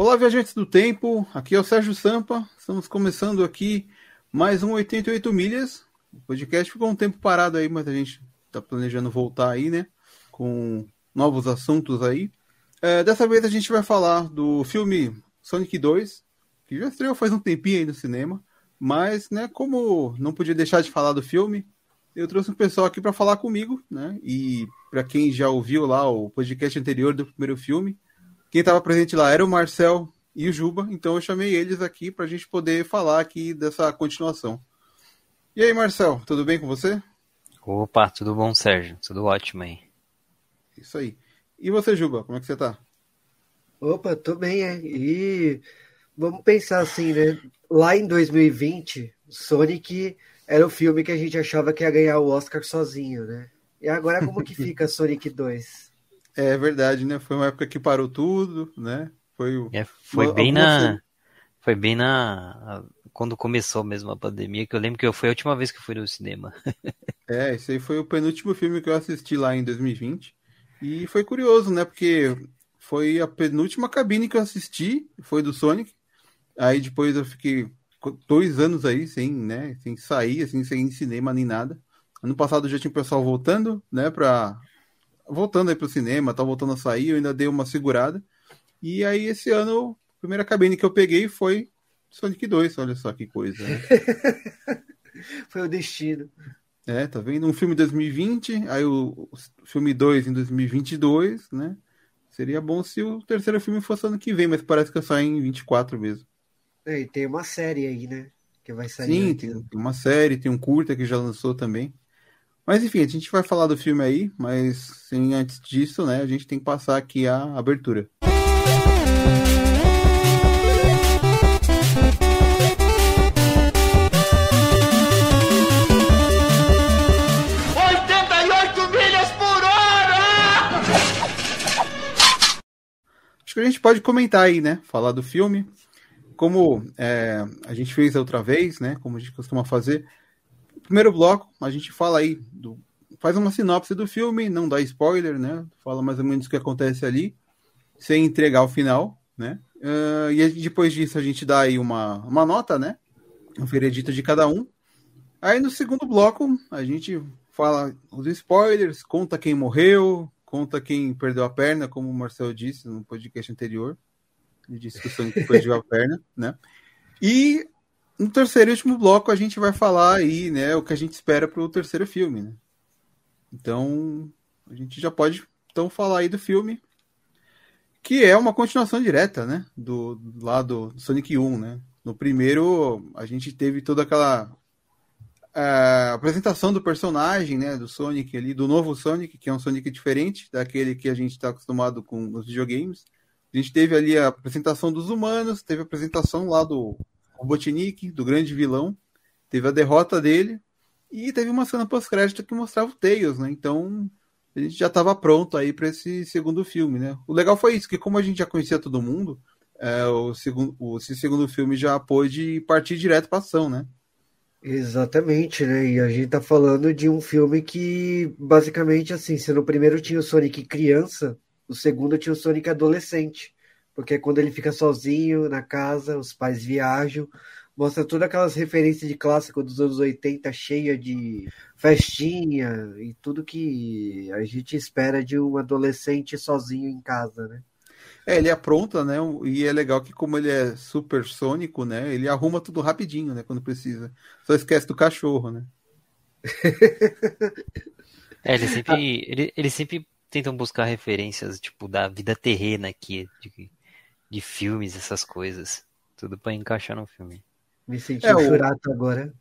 Olá, viajantes do tempo. Aqui é o Sérgio Sampa. Estamos começando aqui mais um 88 milhas. O podcast ficou um tempo parado aí, mas a gente está planejando voltar aí, né? Com novos assuntos aí. É, dessa vez a gente vai falar do filme Sonic 2, que já estreou faz um tempinho aí no cinema. Mas, né, como não podia deixar de falar do filme, eu trouxe um pessoal aqui para falar comigo, né? E para quem já ouviu lá o podcast anterior do primeiro filme, quem estava presente lá era o Marcel e o Juba, então eu chamei eles aqui para a gente poder falar aqui dessa continuação. E aí, Marcel, tudo bem com você? Opa, tudo bom, Sérgio? Tudo ótimo aí. Isso aí. E você, Juba, como é que você tá? Opa, tô bem, é. E vamos pensar assim, né? Lá em 2020, Sonic era o filme que a gente achava que ia ganhar o Oscar sozinho, né? E agora como que fica Sonic 2? É verdade, né? Foi uma época que parou tudo, né? Foi, é, foi uma, bem na. Foi bem na. Quando começou mesmo a pandemia, que eu lembro que foi a última vez que eu fui no cinema. é, esse aí foi o penúltimo filme que eu assisti lá em 2020. E foi curioso, né? Porque foi a penúltima cabine que eu assisti, foi do Sonic. Aí depois eu fiquei dois anos aí sem, né, sem sair, assim, sem cinema nem nada. Ano passado já tinha o pessoal voltando, né, pra... Voltando aí pro cinema, tá voltando a sair, eu ainda dei uma segurada. E aí esse ano, a primeira cabine que eu peguei foi Sonic 2, olha só que coisa. Né? foi o destino. É, tá vendo? Um filme em 2020, aí o, filme 2 em 2022, né? Seria bom se o terceiro filme fosse ano que vem, mas parece que é só em 24 mesmo. É, e tem uma série aí, né? Que vai sair. Sim, tem, tem uma série, tem um curta que já lançou também. Mas enfim, a gente vai falar do filme aí, mas sem antes disso, né, a gente tem que passar aqui a abertura. Acho que a gente pode comentar aí, né? Falar do filme. Como é, a gente fez outra vez, né? Como a gente costuma fazer. Primeiro bloco, a gente fala aí, do, faz uma sinopse do filme, não dá spoiler, né? Fala mais ou menos o que acontece ali, sem entregar o final, né? Uh, e depois disso a gente dá aí uma, uma nota, né? Um veredito de cada um. Aí no segundo bloco a gente fala os spoilers, conta quem morreu, conta quem perdeu a perna, como o Marcel disse no podcast anterior. Ele disse que o Sonic perdeu a perna, né? E no terceiro e último bloco a gente vai falar aí, né, o que a gente espera para o terceiro filme, né? Então, a gente já pode então falar aí do filme, que é uma continuação direta, né, do, do lado do Sonic 1, né? No primeiro, a gente teve toda aquela a apresentação do personagem, né, do Sonic ali, do novo Sonic, que é um Sonic diferente daquele que a gente está acostumado com nos videogames. A gente teve ali a apresentação dos humanos, teve a apresentação lá do Robotnik, do grande vilão, teve a derrota dele e teve uma cena pós-crédito que mostrava o Tails, né? Então a gente já estava pronto aí para esse segundo filme, né? O legal foi isso, que como a gente já conhecia todo mundo, é, o segundo, o, esse segundo filme já pôde partir direto para ação, né? Exatamente, né? E a gente tá falando de um filme que, basicamente, assim, se no primeiro tinha o Sonic criança, o segundo tinha o Sonic adolescente. Porque quando ele fica sozinho na casa, os pais viajam, mostra todas aquelas referências de clássico dos anos 80, cheia de festinha e tudo que a gente espera de um adolescente sozinho em casa, né? É, ele apronta, né? E é legal que, como ele é super sônico, né? Ele arruma tudo rapidinho, né? Quando precisa. Só esquece do cachorro, né? é, ele sempre, ele, ele sempre tentam buscar referências, tipo, da vida terrena aqui, de, de filmes, essas coisas. Tudo para encaixar no filme. Me senti é, um churato o... agora.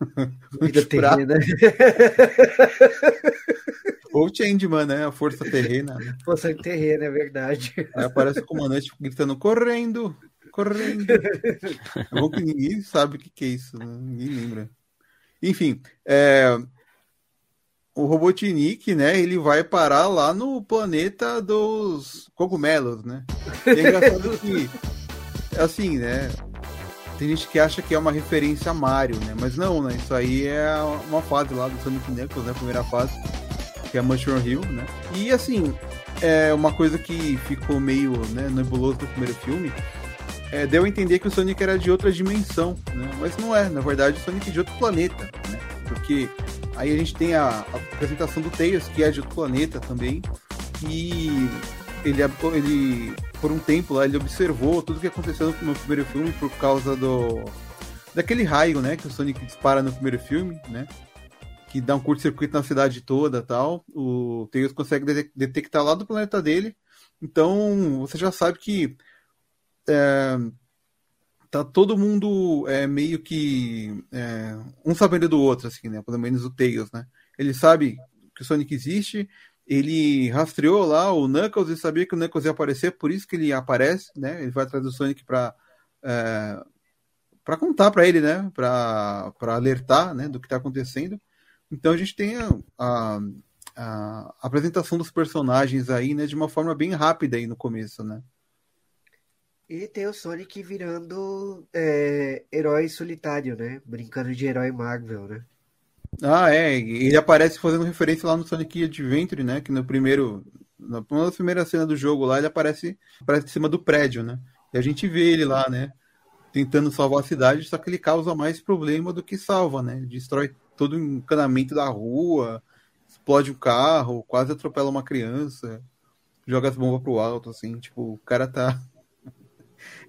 vida terrena. Ou Changeman, né? A força terrena. Né? Força terrena, é verdade. Aí aparece o comandante gritando, correndo, correndo. É bom que ninguém sabe o que, que é isso, né? ninguém lembra. Enfim, é... o Robotnik, né? Ele vai parar lá no planeta dos cogumelos, né? E é engraçado que, assim, né? Tem gente que acha que é uma referência a Mario, né? Mas não, né? Isso aí é uma fase lá do Sonic Knuckles, né? A primeira fase que é Mushroom Hill, né? E assim, é uma coisa que ficou meio né, nebuloso no primeiro filme. É, deu a entender que o Sonic era de outra dimensão, né? mas não é. Na verdade, o Sonic é de outro planeta, né? Porque aí a gente tem a, a apresentação do Tails, que é de outro planeta também, e ele, ele por um tempo lá ele observou tudo que aconteceu no primeiro filme por causa do daquele raio, né, que o Sonic dispara no primeiro filme, né? Que dá um curto-circuito na cidade toda, tal. O Tails consegue detectar lá do planeta dele. Então, você já sabe que é, tá todo mundo é, meio que é, um sabendo do outro, assim, né? Pelo menos o Tails, né? Ele sabe que o Sonic existe, ele rastreou lá o Knuckles e sabia que o Knuckles ia aparecer, por isso que ele aparece, né? Ele vai atrás do Sonic para é, para contar para ele, né? Para alertar, né? Do que está acontecendo. Então a gente tem a, a, a, apresentação dos personagens aí, né? De uma forma bem rápida aí no começo, né? E tem o Sonic virando é, herói solitário, né? Brincando de herói Marvel, né? Ah, é. Ele aparece fazendo referência lá no Sonic Adventure, né? Que no primeiro. Na primeira cena do jogo lá, ele aparece, aparece em cima do prédio, né? E a gente vê ele lá, né? Tentando salvar a cidade, só que ele causa mais problema do que salva, né? Destrói todo o encanamento da rua, explode o um carro, quase atropela uma criança, joga as bombas pro alto, assim, tipo, o cara tá.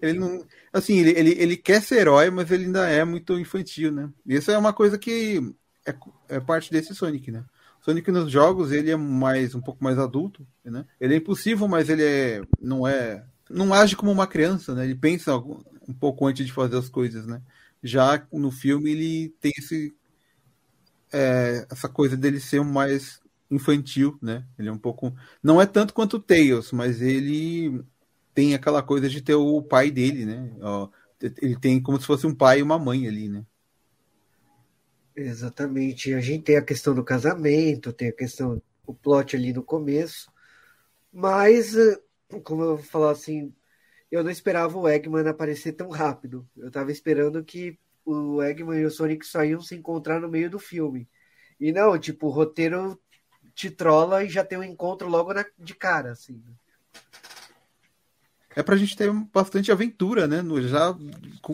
Ele não. Assim, ele, ele, ele quer ser herói, mas ele ainda é muito infantil, né? Isso é uma coisa que é, é parte desse Sonic, né? Sonic nos jogos ele é mais um pouco mais adulto, né? Ele é impulsivo, mas ele é não é não age como uma criança, né? Ele pensa um pouco antes de fazer as coisas, né? Já no filme ele tem esse é, essa coisa dele ser mais infantil, né? Ele é um pouco não é tanto quanto o Tails, mas ele tem aquela coisa de ter o pai dele, né? Ele tem como se fosse um pai e uma mãe ali, né? Exatamente. A gente tem a questão do casamento, tem a questão, o plot ali no começo, mas, eh, como eu vou falar assim, eu não esperava o Eggman aparecer tão rápido. Eu estava esperando que o Eggman e o Sonic só iam se encontrar no meio do filme. E não, tipo, o roteiro te trola e já tem um encontro logo na, de cara, assim. É pra gente ter bastante aventura, né? Já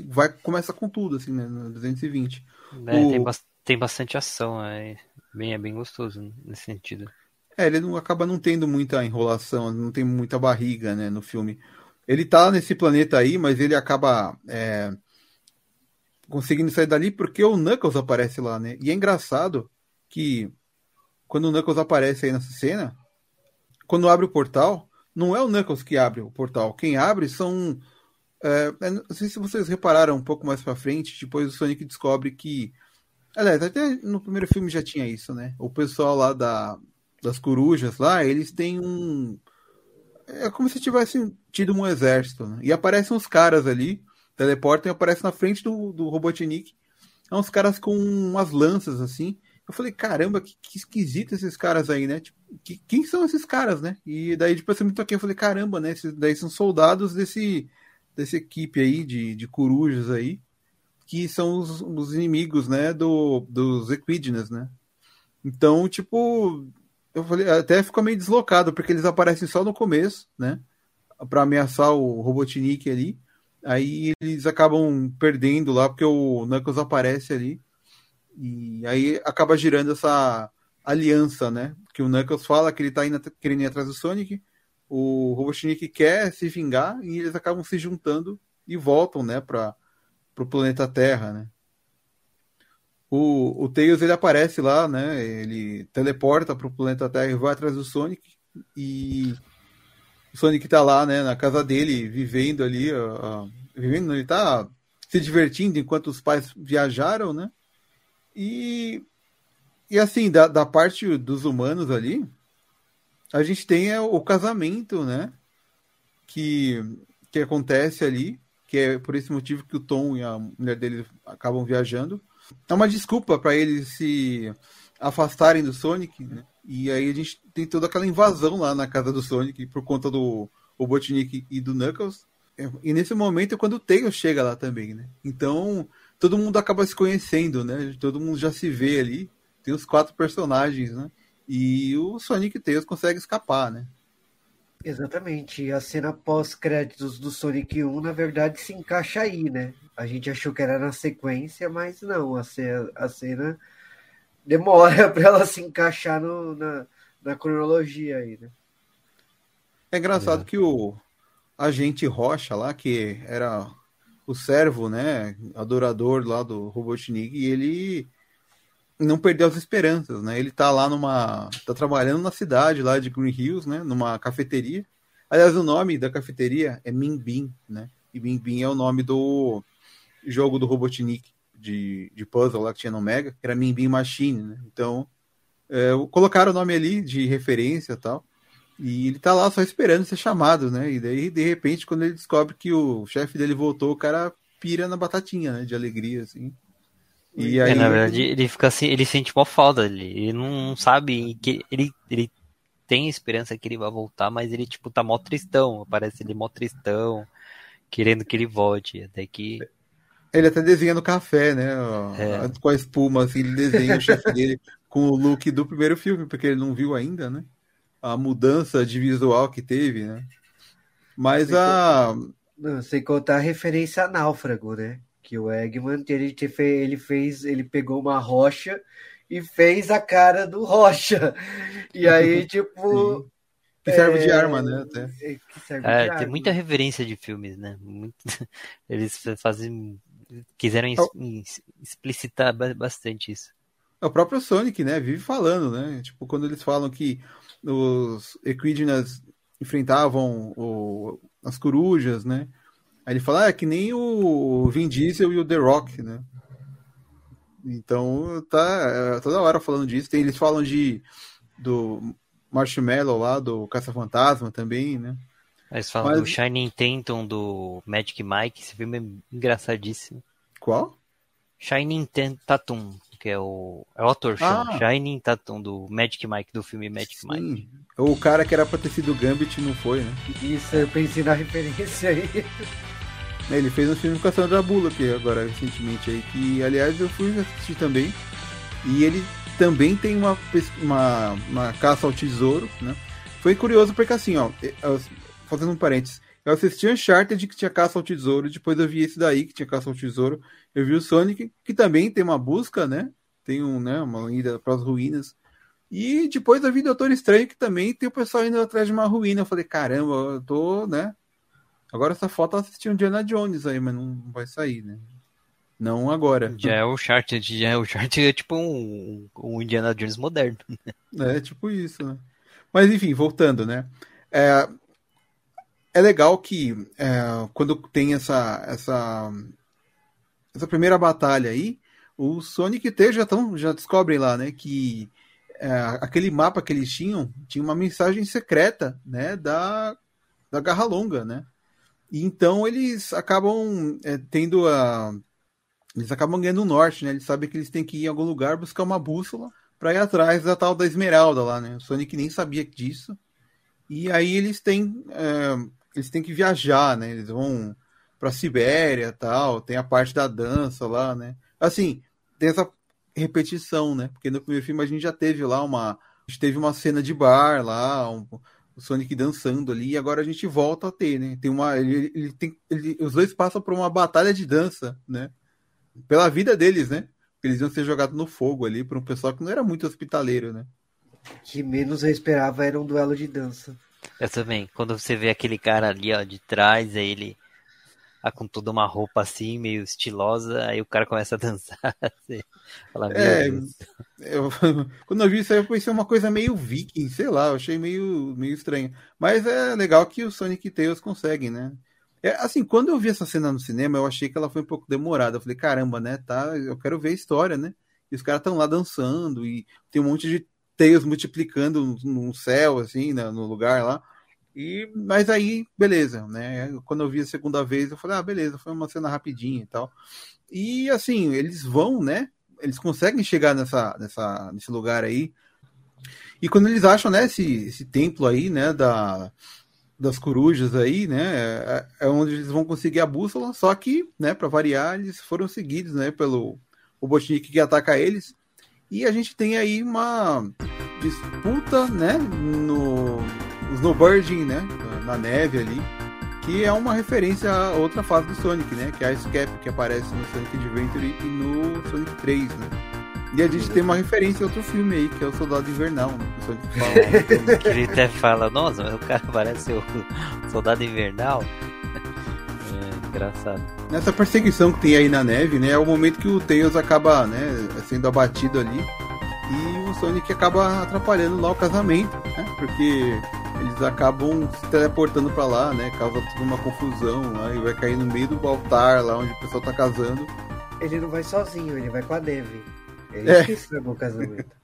vai, começa com tudo, assim, né? No 220. É, o... tem, bastante tem bastante ação, é bem, é bem gostoso nesse sentido. É, ele não, acaba não tendo muita enrolação, não tem muita barriga, né, no filme. Ele tá nesse planeta aí, mas ele acaba é, conseguindo sair dali porque o Knuckles aparece lá, né? E é engraçado que quando o Knuckles aparece aí nessa cena, quando abre o portal, não é o Knuckles que abre o portal. Quem abre são. É, não sei se vocês repararam um pouco mais pra frente, depois o Sonic descobre que Aliás, até no primeiro filme já tinha isso, né? O pessoal lá da, das corujas lá, eles têm um. É como se tivessem tido um exército, né? E aparecem uns caras ali, teleportam e aparecem na frente do, do Robotnik. É uns caras com umas lanças assim. Eu falei, caramba, que, que esquisito esses caras aí, né? Tipo, que, quem são esses caras, né? E daí depois eu me toquei, eu falei, caramba, né? Esses daí são soldados desse, dessa equipe aí de, de corujas aí que são os, os inimigos, né, do, dos Equidnas, né? Então, tipo, eu falei, até ficou meio deslocado, porque eles aparecem só no começo, né? Para ameaçar o Robotnik ali. Aí eles acabam perdendo lá, porque o Knuckles aparece ali. E aí acaba girando essa aliança, né? Que o Knuckles fala que ele tá indo, querendo ir atrás do Sonic. O Robotnik quer se vingar e eles acabam se juntando e voltam, né? Pra, pro planeta Terra, né? O, o Tails ele aparece lá, né? Ele teleporta pro planeta Terra e vai atrás do Sonic e o Sonic tá lá, né, na casa dele, vivendo ali, uh, vivendo, ele tá se divertindo enquanto os pais viajaram, né? E e assim, da, da parte dos humanos ali, a gente tem é, o casamento, né? Que, que acontece ali que é por esse motivo que o Tom e a mulher dele acabam viajando. É uma desculpa para eles se afastarem do Sonic, né? E aí a gente tem toda aquela invasão lá na casa do Sonic por conta do Robotnik e do Knuckles. E nesse momento é quando o Tails chega lá também, né? Então todo mundo acaba se conhecendo, né? Todo mundo já se vê ali. Tem os quatro personagens, né? E o Sonic e o Tails conseguem escapar, né? Exatamente. A cena pós-créditos do Sonic 1, na verdade, se encaixa aí, né? A gente achou que era na sequência, mas não. A cena, a cena demora para ela se encaixar no, na, na cronologia aí, né? É engraçado é. que o agente Rocha lá, que era o servo, né, adorador lá do Robotnik, e ele não perdeu as esperanças, né? Ele tá lá numa. tá trabalhando na cidade lá de Green Hills, né? Numa cafeteria. Aliás, o nome da cafeteria é Min Bin, né? E Min Bin é o nome do jogo do Robotnik de, de puzzle lá que tinha no Mega, que era Min Bin Machine, né? Então, é, colocaram o nome ali de referência e tal. E ele tá lá só esperando ser chamado, né? E daí, de repente, quando ele descobre que o chefe dele voltou, o cara pira na batatinha, né? De alegria, assim. E é, aí... na verdade, ele fica assim, ele sente uma falta, ele, ele não sabe que ele, ele tem esperança que ele vai voltar, mas ele tipo tá mó tristão, parece ele mó tristão, querendo que ele volte, até que ele até desenha no café, né? É. Com a espuma, assim, ele desenha o chefe dele com o look do primeiro filme, porque ele não viu ainda, né? A mudança de visual que teve, né? Mas a. Não, sem contar a referência a náufrago, né? que o Eggman ele, ele fez, ele pegou uma rocha e fez a cara do rocha. E aí, tipo. Sim. Que serve é... de arma, né? Até. É, é, tem arma. muita referência de filmes, né? Muito... Eles fazem. Quiseram explicitar bastante isso. É o próprio Sonic, né? Vive falando, né? Tipo, quando eles falam que os Equidnas enfrentavam o... as corujas, né? Aí ele fala, ah, é que nem o Vin Diesel e o The Rock, né? Então, tá é, toda hora falando disso. Tem, eles falam de do Marshmallow lá, do Caça-Fantasma também, né? Eles falam Mas... do Shining Tatum, do Magic Mike. Esse filme é engraçadíssimo. Qual? Shining Tatum, que é o, é o ator. Ah. Shining Tatum, do Magic Mike, do filme Magic Sim. Mike. O cara que era pra ter sido Gambit não foi, né? Isso, eu pensei na referência aí. Né, ele fez um filme com a Sandra Bullock agora recentemente aí, que aliás eu fui assistir também. E ele também tem uma, uma, uma caça ao tesouro, né? Foi curioso porque assim, ó, fazendo um parênteses, eu assisti Uncharted que tinha caça ao tesouro, depois eu vi esse daí que tinha caça ao tesouro, eu vi o Sonic que também tem uma busca, né? Tem um, né, uma ida para as ruínas. E depois eu vi Doutor Estranho que também tem o pessoal indo atrás de uma ruína. Eu falei, caramba, eu tô, né? Agora essa foto assistir um Indiana Jones aí, mas não vai sair, né? Não agora. Já é o chart, já é o chart é tipo um, um Indiana Jones moderno. É, tipo isso, né? Mas enfim, voltando, né? É, é legal que é, quando tem essa, essa, essa primeira batalha aí, o Sonic e T já, tão, já descobrem lá, né? Que é, aquele mapa que eles tinham tinha uma mensagem secreta, né? Da, da Garra Longa, né? E então eles acabam é, tendo a. Eles acabam ganhando o norte, né? Eles sabem que eles têm que ir em algum lugar buscar uma bússola para ir atrás da tal da Esmeralda lá, né? O Sonic nem sabia disso. E aí eles têm. É, eles têm que viajar, né? Eles vão pra Sibéria tal, tem a parte da dança lá, né? Assim, tem essa repetição, né? Porque no primeiro filme a gente já teve lá uma. A gente teve uma cena de bar lá, um, o Sonic dançando ali, e agora a gente volta a ter, né? Tem uma, ele, ele tem, ele, os dois passam por uma batalha de dança, né? Pela vida deles, né? Eles iam ser jogados no fogo ali por um pessoal que não era muito hospitaleiro, né? Que menos eu esperava era um duelo de dança. Eu também. Quando você vê aquele cara ali, ó, de trás, aí ele ah, com toda uma roupa assim, meio estilosa, aí o cara começa a dançar. Assim, fala, é, eu, quando eu vi isso aí, eu pensei uma coisa meio viking, sei lá, eu achei meio, meio estranho. Mas é legal que o Sonic e Tails conseguem, né? É, assim, quando eu vi essa cena no cinema, eu achei que ela foi um pouco demorada. Eu falei, caramba, né? Tá, eu quero ver a história, né? E os caras estão lá dançando e tem um monte de Tails multiplicando no céu, assim, né, no lugar lá. E, mas aí, beleza, né? Quando eu vi a segunda vez, eu falei, ah, beleza, foi uma cena rapidinha e tal. E assim, eles vão, né? Eles conseguem chegar nessa, nessa, nesse lugar aí. E quando eles acham, né, esse, esse templo aí, né, da, das corujas aí, né, é, é onde eles vão conseguir a bússola, só que, né, para variar, eles foram seguidos, né, pelo o Botnik que ataca eles. E a gente tem aí uma disputa, né, no snowboarding, né? Na neve ali. Que é uma referência a outra fase do Sonic, né? Que é a Ice Cap, que aparece no Sonic Adventure e no Sonic 3, né? E a gente tem uma referência a outro filme aí, que é o Soldado Invernal, né? O Sonic fala. que ele até fala, nossa, o cara parece o Soldado Invernal. É, engraçado. Nessa perseguição que tem aí na neve, né? É o momento que o Tails acaba, né, sendo abatido ali. E o Sonic acaba atrapalhando lá o casamento, né? Porque eles acabam se teleportando para lá, né? Causa toda uma confusão lá e vai cair no meio do altar lá onde o pessoal tá casando. Ele não vai sozinho, ele vai com a neve. Ele é. que estragou o casamento.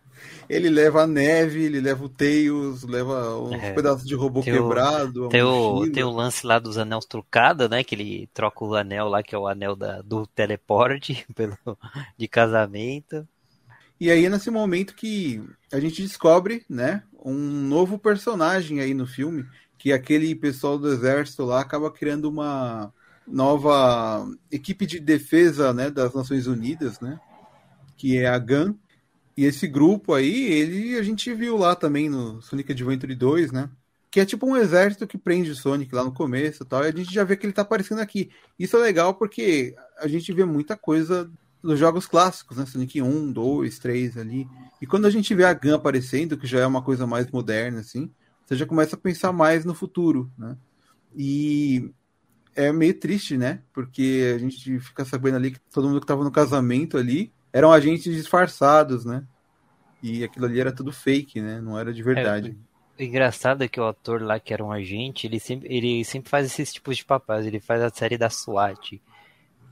Ele leva a neve, ele leva o Tails, leva uns é, pedaços de robô tem quebrado. O, tem, o, tem o lance lá dos anéis trocados, né? Que ele troca o anel lá, que é o anel da, do teleporte pelo, de casamento. E aí é nesse momento que a gente descobre, né, um novo personagem aí no filme, que aquele pessoal do exército lá acaba criando uma nova equipe de defesa, né, das Nações Unidas, né, que é a GAN. E esse grupo aí, ele a gente viu lá também no Sonic Adventure 2, né? Que é tipo um exército que prende o Sonic lá no começo e tal. E a gente já vê que ele tá aparecendo aqui. Isso é legal porque a gente vê muita coisa dos jogos clássicos, né? Sonic 1, 2, 3 ali. E quando a gente vê a GAN aparecendo, que já é uma coisa mais moderna, assim, você já começa a pensar mais no futuro, né? E é meio triste, né? Porque a gente fica sabendo ali que todo mundo que tava no casamento ali eram agentes disfarçados, né? E aquilo ali era tudo fake, né? Não era de verdade. É, o engraçado é que o ator lá, que era um agente, ele sempre, ele sempre faz esses tipos de papéis. Ele faz a série da SWAT.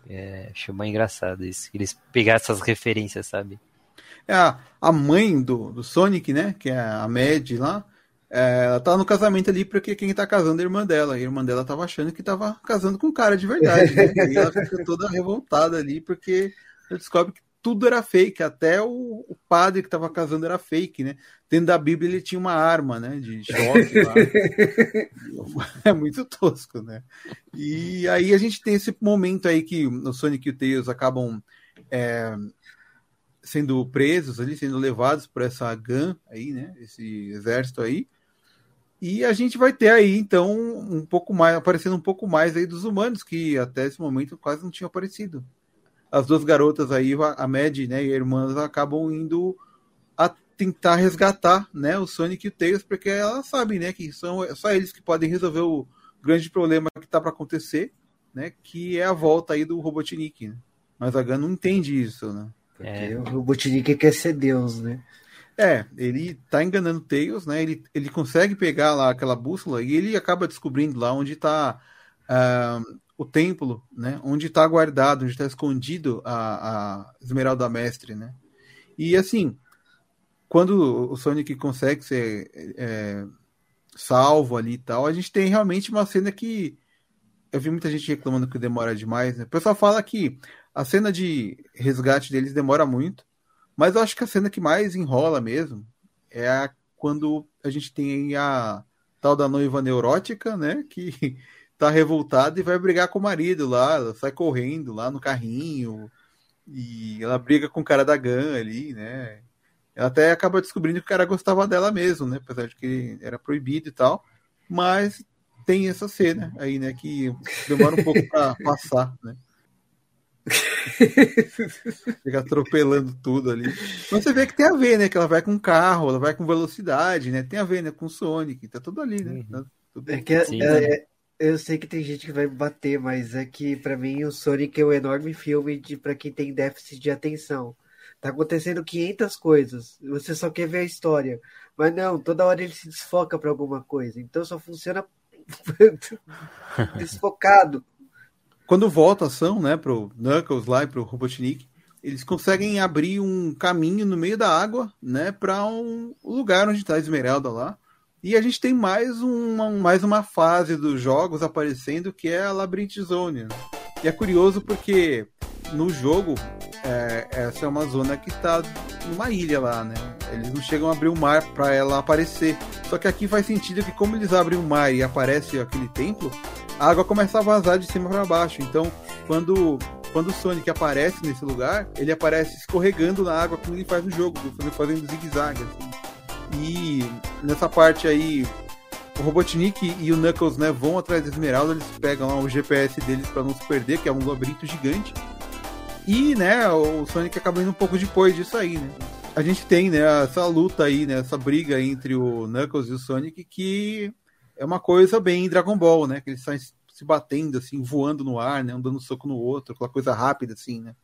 É, achei engraçado isso. Eles pegaram essas referências, sabe? É a, a mãe do, do Sonic, né? Que é a Mad lá. É, ela tá no casamento ali porque quem tá casando é a irmã dela. a irmã dela tava achando que tava casando com um cara de verdade, né? E ela fica toda revoltada ali porque ela descobre que tudo era fake, até o, o padre que estava casando era fake, né? Dentro da Bíblia ele tinha uma arma, né? De choque lá. é muito tosco, né? E aí a gente tem esse momento aí que o Sonic e o Tails acabam é, sendo presos ali, sendo levados por essa GAN aí, né? Esse exército aí. E a gente vai ter aí, então, um pouco mais, aparecendo um pouco mais aí dos humanos, que até esse momento quase não tinham aparecido as duas garotas aí, a Mad né, e a irmã, acabam indo a tentar resgatar né, o Sonic e o Tails, porque elas sabem né, que são só eles que podem resolver o grande problema que está para acontecer, né, que é a volta aí do Robotnik. Né? Mas a Gun não entende isso, né? Porque é. o Robotnik quer ser Deus, né? É, ele tá enganando o Tails, né? Ele, ele consegue pegar lá aquela bússola e ele acaba descobrindo lá onde tá uh, o templo, né? Onde está guardado, onde está escondido a, a Esmeralda Mestre, né? E assim, quando o Sonic consegue ser é, salvo ali e tal, a gente tem realmente uma cena que eu vi muita gente reclamando que demora demais, né? O pessoal fala que a cena de resgate deles demora muito, mas eu acho que a cena que mais enrola mesmo é a, quando a gente tem a tal da noiva neurótica, né? Que tá revoltada e vai brigar com o marido lá, ela sai correndo lá no carrinho e ela briga com o cara da GAN ali, né? Ela até acaba descobrindo que o cara gostava dela mesmo, né? Apesar de que era proibido e tal, mas tem essa cena aí, né? Que demora um pouco para passar, né? Fica atropelando tudo ali. Mas você vê que tem a ver, né? Que ela vai com carro, ela vai com velocidade, né? Tem a ver, né? Com Sonic, tá tudo ali, né? Uhum. Tá tudo... É que é, é, eu sei que tem gente que vai bater, mas é que para mim o Sonic é um enorme filme de para quem tem déficit de atenção. Tá acontecendo 500 coisas, você só quer ver a história. Mas não, toda hora ele se desfoca para alguma coisa. Então só funciona desfocado. Quando volta a ação, né, pro Knuckles lá e pro Robotnik, eles conseguem abrir um caminho no meio da água, né, para um lugar onde tá a Esmeralda lá. E a gente tem mais uma, mais uma fase dos jogos aparecendo que é a Labyrinth Zone. E é curioso porque no jogo é, essa é uma zona que está numa ilha lá, né? Eles não chegam a abrir o mar para ela aparecer. Só que aqui faz sentido que como eles abrem o mar e aparece aquele templo, a água começa a vazar de cima para baixo. Então, quando quando o Sonic aparece nesse lugar, ele aparece escorregando na água como ele faz no jogo, fazendo zigue-zague. Assim. E nessa parte aí o Robotnik e o Knuckles, né, vão atrás da Esmeralda, eles pegam lá o GPS deles para não se perder, que é um labirinto gigante. E, né, o Sonic acaba indo um pouco depois disso aí, né? A gente tem, né, essa luta aí, né, essa briga entre o Knuckles e o Sonic que é uma coisa bem Dragon Ball, né? Que eles estão se batendo, assim, voando no ar, né? Um dando soco no outro, aquela coisa rápida, assim, né?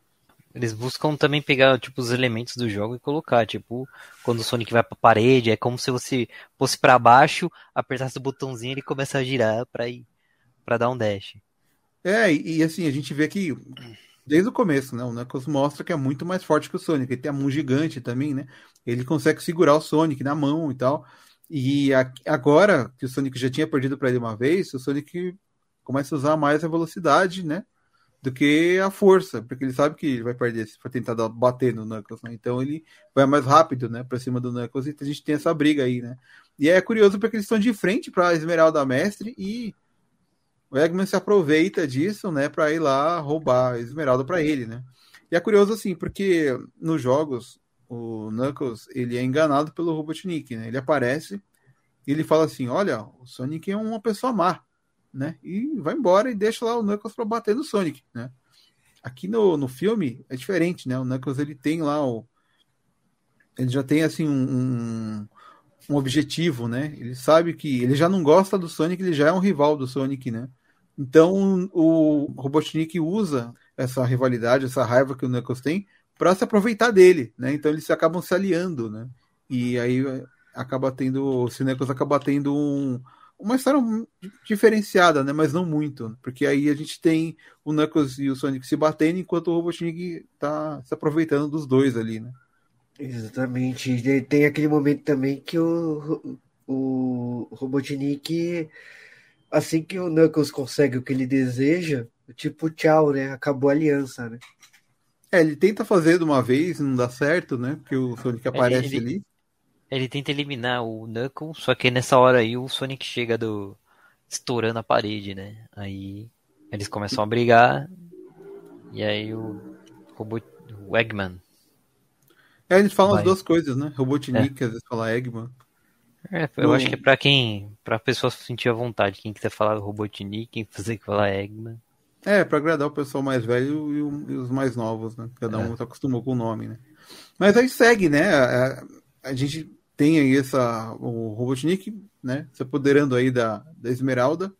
Eles buscam também pegar, tipo, os elementos do jogo e colocar, tipo, quando o Sonic vai pra parede, é como se você fosse para baixo, apertasse o botãozinho e ele começa a girar pra ir, para dar um dash. É, e, e, assim, a gente vê que desde o começo, né, o Knuckles mostra que é muito mais forte que o Sonic, ele tem a mão gigante também, né, ele consegue segurar o Sonic na mão e tal, e a, agora que o Sonic já tinha perdido para ele uma vez, o Sonic começa a usar mais a velocidade, né, do que a força, porque ele sabe que ele vai perder se for tentar bater no Knuckles, né? Então ele vai mais rápido, né, para cima do Knuckles e a gente tem essa briga aí, né? E é curioso porque eles estão de frente para Esmeralda Mestre e o Eggman se aproveita disso, né, para ir lá roubar a Esmeralda para ele, né? E é curioso assim, porque nos jogos o Knuckles, ele é enganado pelo Robotnik, né? Ele aparece e ele fala assim: "Olha, o Sonic é uma pessoa má" né? E vai embora e deixa lá o Knuckles para bater no Sonic, né? Aqui no, no filme é diferente, né? O Knuckles ele tem lá o ele já tem assim um, um objetivo, né? Ele sabe que ele já não gosta do Sonic, ele já é um rival do Sonic, né? Então o Robotnik usa essa rivalidade, essa raiva que o Knuckles tem para se aproveitar dele, né? Então eles acabam se aliando, né? E aí acaba tendo, o Knuckles acaba tendo um, uma história diferenciada, né? Mas não muito, porque aí a gente tem o Knuckles e o Sonic se batendo enquanto o Robotnik tá se aproveitando dos dois ali, né? Exatamente. E tem aquele momento também que o, o Robotnik, assim que o Knuckles consegue o que ele deseja, tipo, tchau, né? Acabou a aliança, né? É, ele tenta fazer de uma vez, não dá certo, né? Porque o Sonic aparece ele, ali. Ele tenta eliminar o Knuckles, só que nessa hora aí o Sonic chega do estourando a parede, né? Aí eles começam a brigar e aí o robô o Eggman. É, eles falam vai. as duas coisas, né? Robotnik, é. às vezes fala Eggman. É, eu no... acho que é pra quem, pra pessoa sentir a vontade, quem quiser falar Robotnik, quem quiser falar Eggman. É, pra agradar o pessoal mais velho e, o, e os mais novos, né? Cada um é. se acostumou com o nome, né? Mas aí segue, né? A, a gente tem aí essa, o Robotnik, né, se apoderando aí da, da Esmeralda,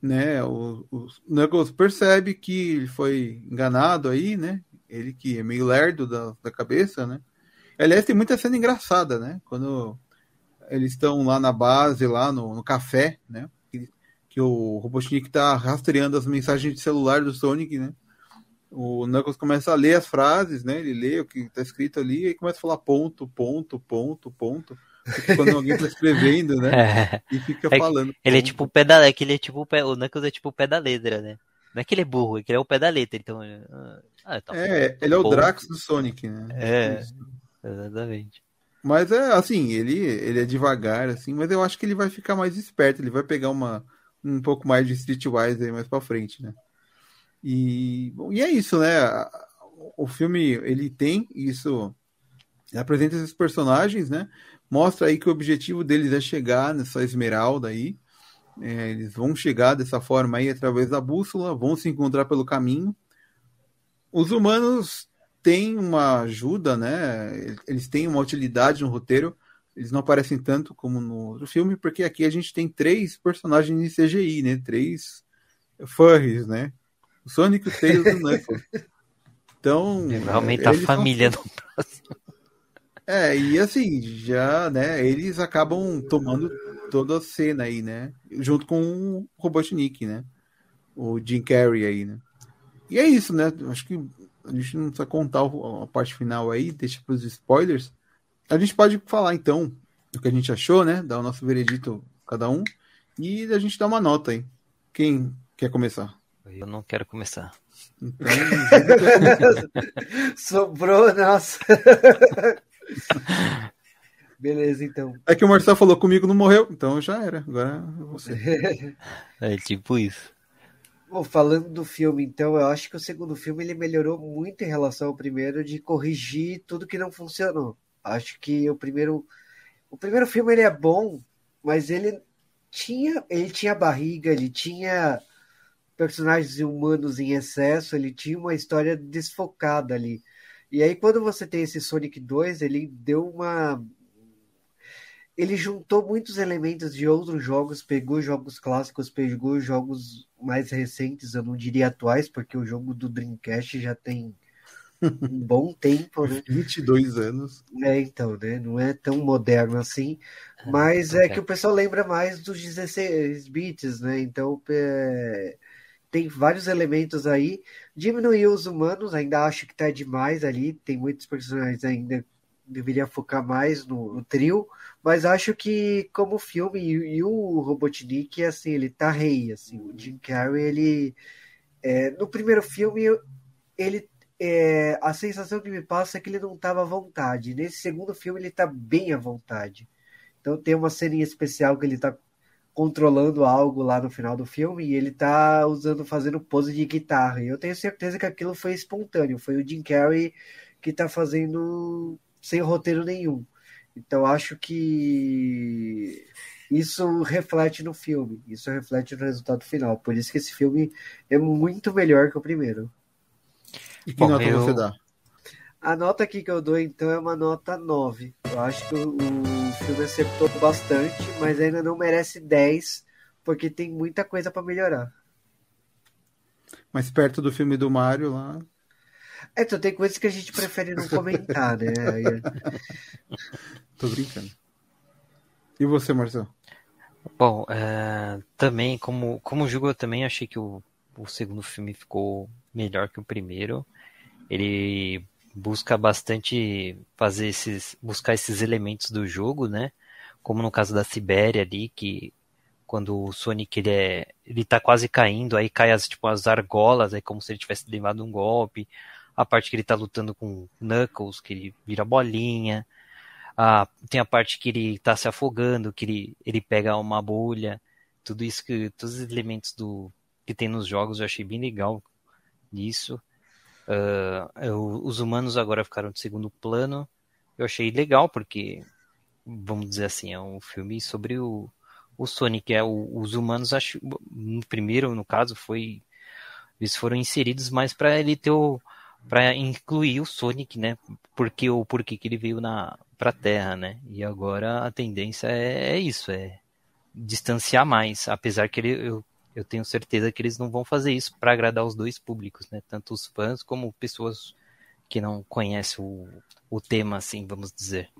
né, o, o Knuckles percebe que ele foi enganado aí, né, ele que é meio lerdo da, da cabeça, né, aliás tem muita cena engraçada, né, quando eles estão lá na base, lá no, no café, né, que, que o Robotnik tá rastreando as mensagens de celular do Sonic, né, o Knuckles começa a ler as frases, né? Ele lê o que está escrito ali e começa a falar ponto, ponto, ponto, ponto. Quando alguém está escrevendo, né? É. E fica é falando. Ele é tipo o pé da, é que ele é tipo o Knuckles é tipo o pé da letra, né? Não é que ele é burro, é que ele é o pé da letra, então. Ah, tá é, ele é o Drax do Sonic, né? É, exatamente. Mas é assim, ele, ele é devagar, assim, mas eu acho que ele vai ficar mais esperto, ele vai pegar uma, um pouco mais de Streetwise aí mais pra frente, né? E, bom, e é isso, né? O filme ele tem isso, ele apresenta esses personagens, né? Mostra aí que o objetivo deles é chegar nessa esmeralda aí. É, eles vão chegar dessa forma aí através da bússola, vão se encontrar pelo caminho. Os humanos têm uma ajuda, né? Eles têm uma utilidade no roteiro. Eles não aparecem tanto como no outro filme, porque aqui a gente tem três personagens de CGI, né? Três furries, né? O Sonic, o Tails e o Knuckles. Então. Realmente a família são... no próximo. É, e assim, já, né, eles acabam tomando toda a cena aí, né? Junto com o Robotnik, né? O Jim Carrey aí, né? E é isso, né? Acho que a gente não precisa contar a parte final aí, deixa para os spoilers. A gente pode falar então o que a gente achou, né? Dar o nosso veredito cada um e a gente dá uma nota aí. Quem quer começar? Eu não quero começar. Então... Sobrou, nossa. Beleza, então. É que o Marcelo falou comigo, não morreu, então já era. Agora é você. É tipo isso. Bom, falando do filme, então, eu acho que o segundo filme ele melhorou muito em relação ao primeiro de corrigir tudo que não funcionou. Acho que o primeiro, o primeiro filme ele é bom, mas ele tinha, ele tinha barriga, ele tinha personagens humanos em excesso, ele tinha uma história desfocada ali. E aí, quando você tem esse Sonic 2, ele deu uma. Ele juntou muitos elementos de outros jogos, pegou jogos clássicos, pegou jogos mais recentes, eu não diria atuais, porque o jogo do Dreamcast já tem um bom tempo, né? 22 anos. É, então, né? Não é tão moderno assim, mas é, é que o pessoal lembra mais dos 16 bits, né? Então, é tem vários elementos aí. Diminuiu os humanos, ainda acho que tá demais ali. Tem muitos personagens ainda deveria focar mais no, no trio, mas acho que como filme e, e, o Robotnik, assim, ele tá rei, assim, o Jim Carrey, ele é, no primeiro filme ele é, a sensação que me passa é que ele não estava à vontade. Nesse segundo filme ele está bem à vontade. Então tem uma cena especial que ele está controlando algo lá no final do filme e ele tá usando, fazendo pose de guitarra. E eu tenho certeza que aquilo foi espontâneo, foi o Jim Carrey que tá fazendo sem roteiro nenhum. Então acho que isso reflete no filme, isso reflete no resultado final. Por isso que esse filme é muito melhor que o primeiro. E que Bom, nota eu... você dá? A nota aqui que eu dou então é uma nota 9. Eu acho que o, o filme acertou bastante, mas ainda não merece 10, porque tem muita coisa para melhorar. Mas perto do filme do Mario lá. É, então tem coisas que a gente prefere não comentar, né? Tô brincando. E você, Marcelo? Bom, é, também, como, como jogo, eu também achei que o, o segundo filme ficou melhor que o primeiro. Ele busca bastante fazer esses, buscar esses elementos do jogo, né? Como no caso da Sibéria ali, que quando o Sonic ele é, ele tá quase caindo, aí cai as tipo as argolas, aí como se ele tivesse levado um golpe. A parte que ele tá lutando com Knuckles, que ele vira bolinha. Ah, tem a parte que ele tá se afogando, que ele, ele pega uma bolha. Tudo isso que todos os elementos do que tem nos jogos eu achei bem legal nisso. Uh, eu, os humanos agora ficaram de segundo plano. Eu achei legal, porque, vamos dizer assim, é um filme sobre o, o Sonic. É, o, os humanos, acho, no primeiro, no caso, foi. Eles foram inseridos mais para ele ter o. para incluir o Sonic, né? Porque o porquê que ele veio na pra Terra, né? E agora a tendência é, é isso, é distanciar mais. Apesar que ele, eu eu tenho certeza que eles não vão fazer isso para agradar os dois públicos, né? Tanto os fãs como pessoas que não conhecem o, o tema, assim, vamos dizer.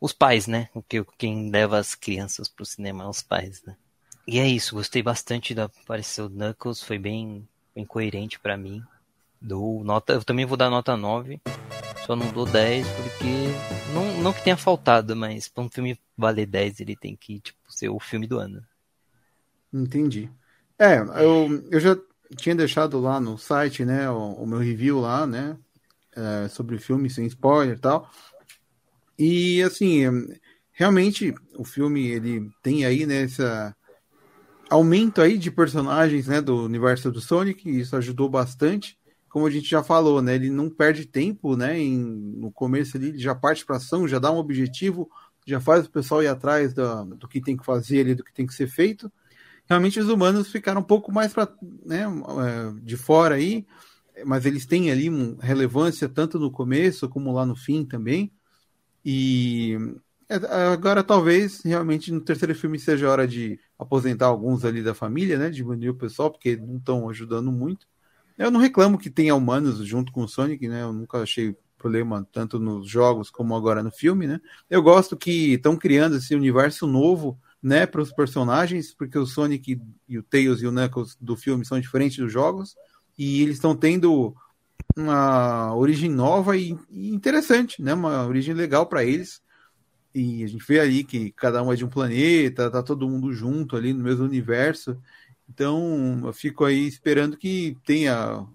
Os pais, né? O que quem leva as crianças para o cinema os pais, né? E é isso, gostei bastante da aparição do Knuckles, foi bem, bem coerente para mim. Dou nota, eu também vou dar nota 9. Só não dou 10 porque não, não que tenha faltado, mas para um filme valer 10, ele tem que tipo ser o filme do ano. Entendi. É, eu, eu já tinha deixado lá no site, né, o, o meu review lá, né, é, sobre o filme sem spoiler e tal. E, assim, realmente o filme, ele tem aí, né, essa aumento aí de personagens, né, do universo do Sonic, e isso ajudou bastante. Como a gente já falou, né, ele não perde tempo, né, em, no começo ali, ele já parte para ação, já dá um objetivo, já faz o pessoal ir atrás do, do que tem que fazer ali, do que tem que ser feito realmente os humanos ficaram um pouco mais né, é, de fora aí, mas eles têm ali relevância tanto no começo como lá no fim também. E é, agora talvez realmente no terceiro filme seja hora de aposentar alguns ali da família, né? Diminuir o pessoal, porque não estão ajudando muito. Eu não reclamo que tenha humanos junto com o Sonic, né? Eu nunca achei problema tanto nos jogos como agora no filme, né? Eu gosto que estão criando esse universo novo né, para os personagens, porque o Sonic e o Tails e o Knuckles do filme são diferentes dos jogos, e eles estão tendo uma origem nova e, e, interessante, né, uma origem legal para eles. E a gente vê ali que cada um é de um planeta, tá todo mundo junto ali no mesmo universo. Então, eu fico aí esperando que tenha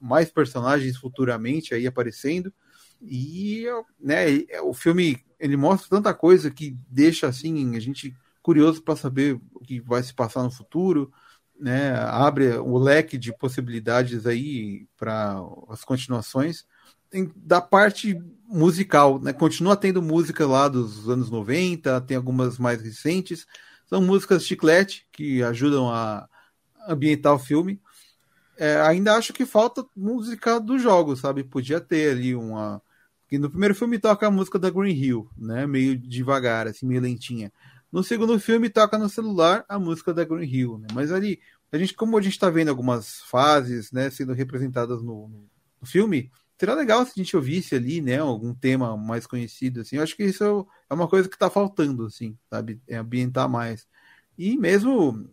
mais personagens futuramente aí aparecendo. E, né, o filme ele mostra tanta coisa que deixa assim a gente curioso para saber o que vai se passar no futuro, né? Abre o leque de possibilidades aí para as continuações. Tem, da parte musical, né? Continua tendo música lá dos anos 90, tem algumas mais recentes, São músicas chiclete que ajudam a ambientar o filme. É, ainda acho que falta música dos jogos, sabe? Podia ter ali uma. Que no primeiro filme toca a música da Green Hill, né? Meio devagar, assim, meio lentinha. No segundo filme toca no celular a música da Green Hill, né? Mas ali, a gente, como a gente está vendo algumas fases, né, sendo representadas no, no, filme, seria legal se a gente ouvisse ali, né, algum tema mais conhecido, assim. Eu acho que isso é uma coisa que está faltando, assim, sabe? É ambientar mais. E mesmo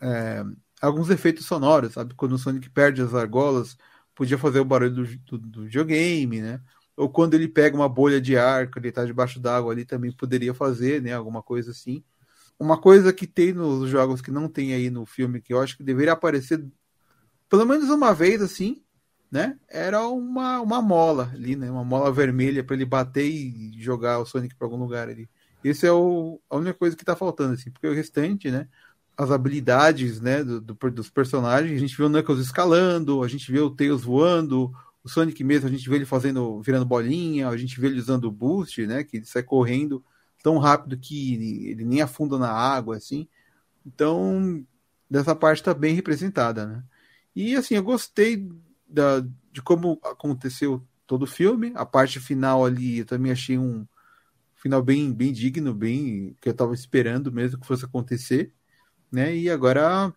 é, alguns efeitos sonoros, sabe? Quando o Sonic perde as argolas, podia fazer o barulho do, do, do videogame, né? Ou quando ele pega uma bolha de ar, quando ele está debaixo d'água ali, também poderia fazer, né? Alguma coisa assim. Uma coisa que tem nos jogos que não tem aí no filme, que eu acho que deveria aparecer pelo menos uma vez assim, né? Era uma, uma mola ali, né? Uma mola vermelha para ele bater e jogar o Sonic para algum lugar ali. Esse é o, a única coisa que está faltando, assim, porque o restante, né? as habilidades né, do, do, dos personagens. A gente vê o Knuckles escalando, a gente vê o Tails voando, o Sonic mesmo, a gente vê ele fazendo, virando bolinha, a gente vê ele usando o boost, né? Que ele sai correndo tão rápido que ele nem afunda na água, assim. Então, dessa parte está bem representada, né? E assim, eu gostei da, de como aconteceu todo o filme. A parte final ali, eu também achei um final bem, bem digno, bem que eu estava esperando mesmo que fosse acontecer né? E agora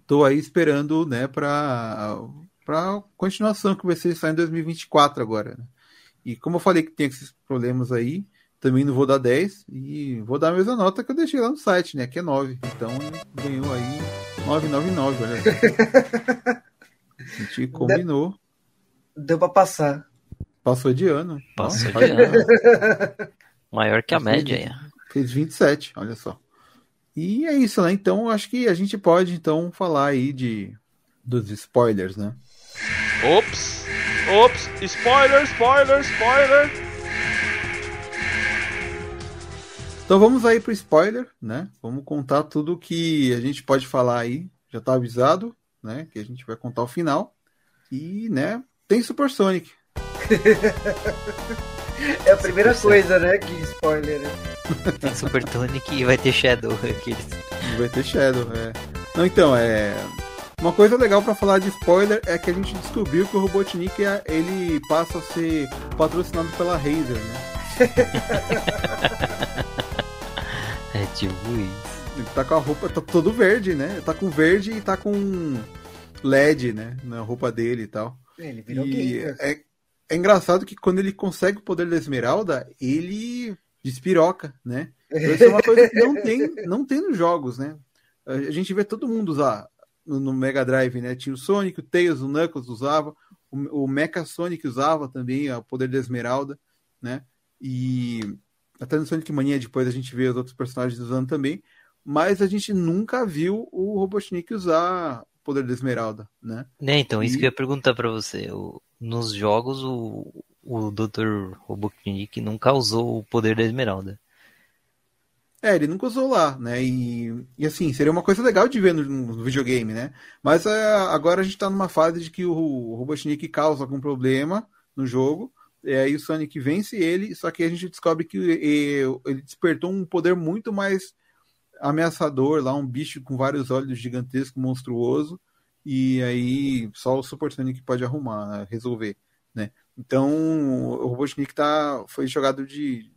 estou aí esperando, né, para para continuação que vai ser só em 2024 agora. Né? E como eu falei que tem esses problemas aí, também não vou dar 10 e vou dar a mesma nota que eu deixei lá no site, né, que é 9. Então ganhou aí 999, olha. a gente combinou. Deu, deu para passar. Passou de ano. Passou de ano. Maior que a média aí. Fez 27, olha só. E é isso, né? Então acho que a gente pode então falar aí de dos spoilers, né? Ops! Ops! Spoiler, spoiler, spoiler! Então vamos aí pro spoiler, né? Vamos contar tudo que a gente pode falar aí. Já tá avisado, né? Que a gente vai contar o final. E, né? Tem Super Sonic. é a primeira Super coisa, né? Que spoiler, né? Tem Super Tonic e vai ter Shadow. Aqueles. Vai ter Shadow, é. Não, então, é. Uma coisa legal para falar de spoiler é que a gente descobriu que o Robotnik é, ele passa a ser patrocinado pela Razer, né? é tipo isso. Ele tá com a roupa, tá todo verde, né? Tá com verde e tá com LED, né? Na roupa dele e tal. Ele virou e é, é engraçado que quando ele consegue o poder da Esmeralda, ele despiroca, né? Então, isso é uma coisa que não tem, não tem nos jogos, né? A gente vê todo mundo usar no, Mega Drive, né? Tinha o Sonic, o Tails, o Knuckles usava, o, o Mecha Sonic usava também o poder da Esmeralda, né? E até no Sonic Mania depois a gente vê os outros personagens usando também, mas a gente nunca viu o Robotnik usar o poder da Esmeralda, né? É, então, isso e... que eu ia perguntar para você. O, nos jogos, o, o Dr. Robotnik nunca usou o poder da Esmeralda. É, ele nunca usou lá, né? E, e assim, seria uma coisa legal de ver no, no videogame, né? Mas é, agora a gente tá numa fase de que o, o Robotnik causa algum problema no jogo, e aí o Sonic vence ele, só que a gente descobre que ele despertou um poder muito mais ameaçador lá, um bicho com vários olhos gigantesco, monstruoso, e aí só o Super Sonic pode arrumar, resolver, né? Então, o Robotnik tá, foi jogado de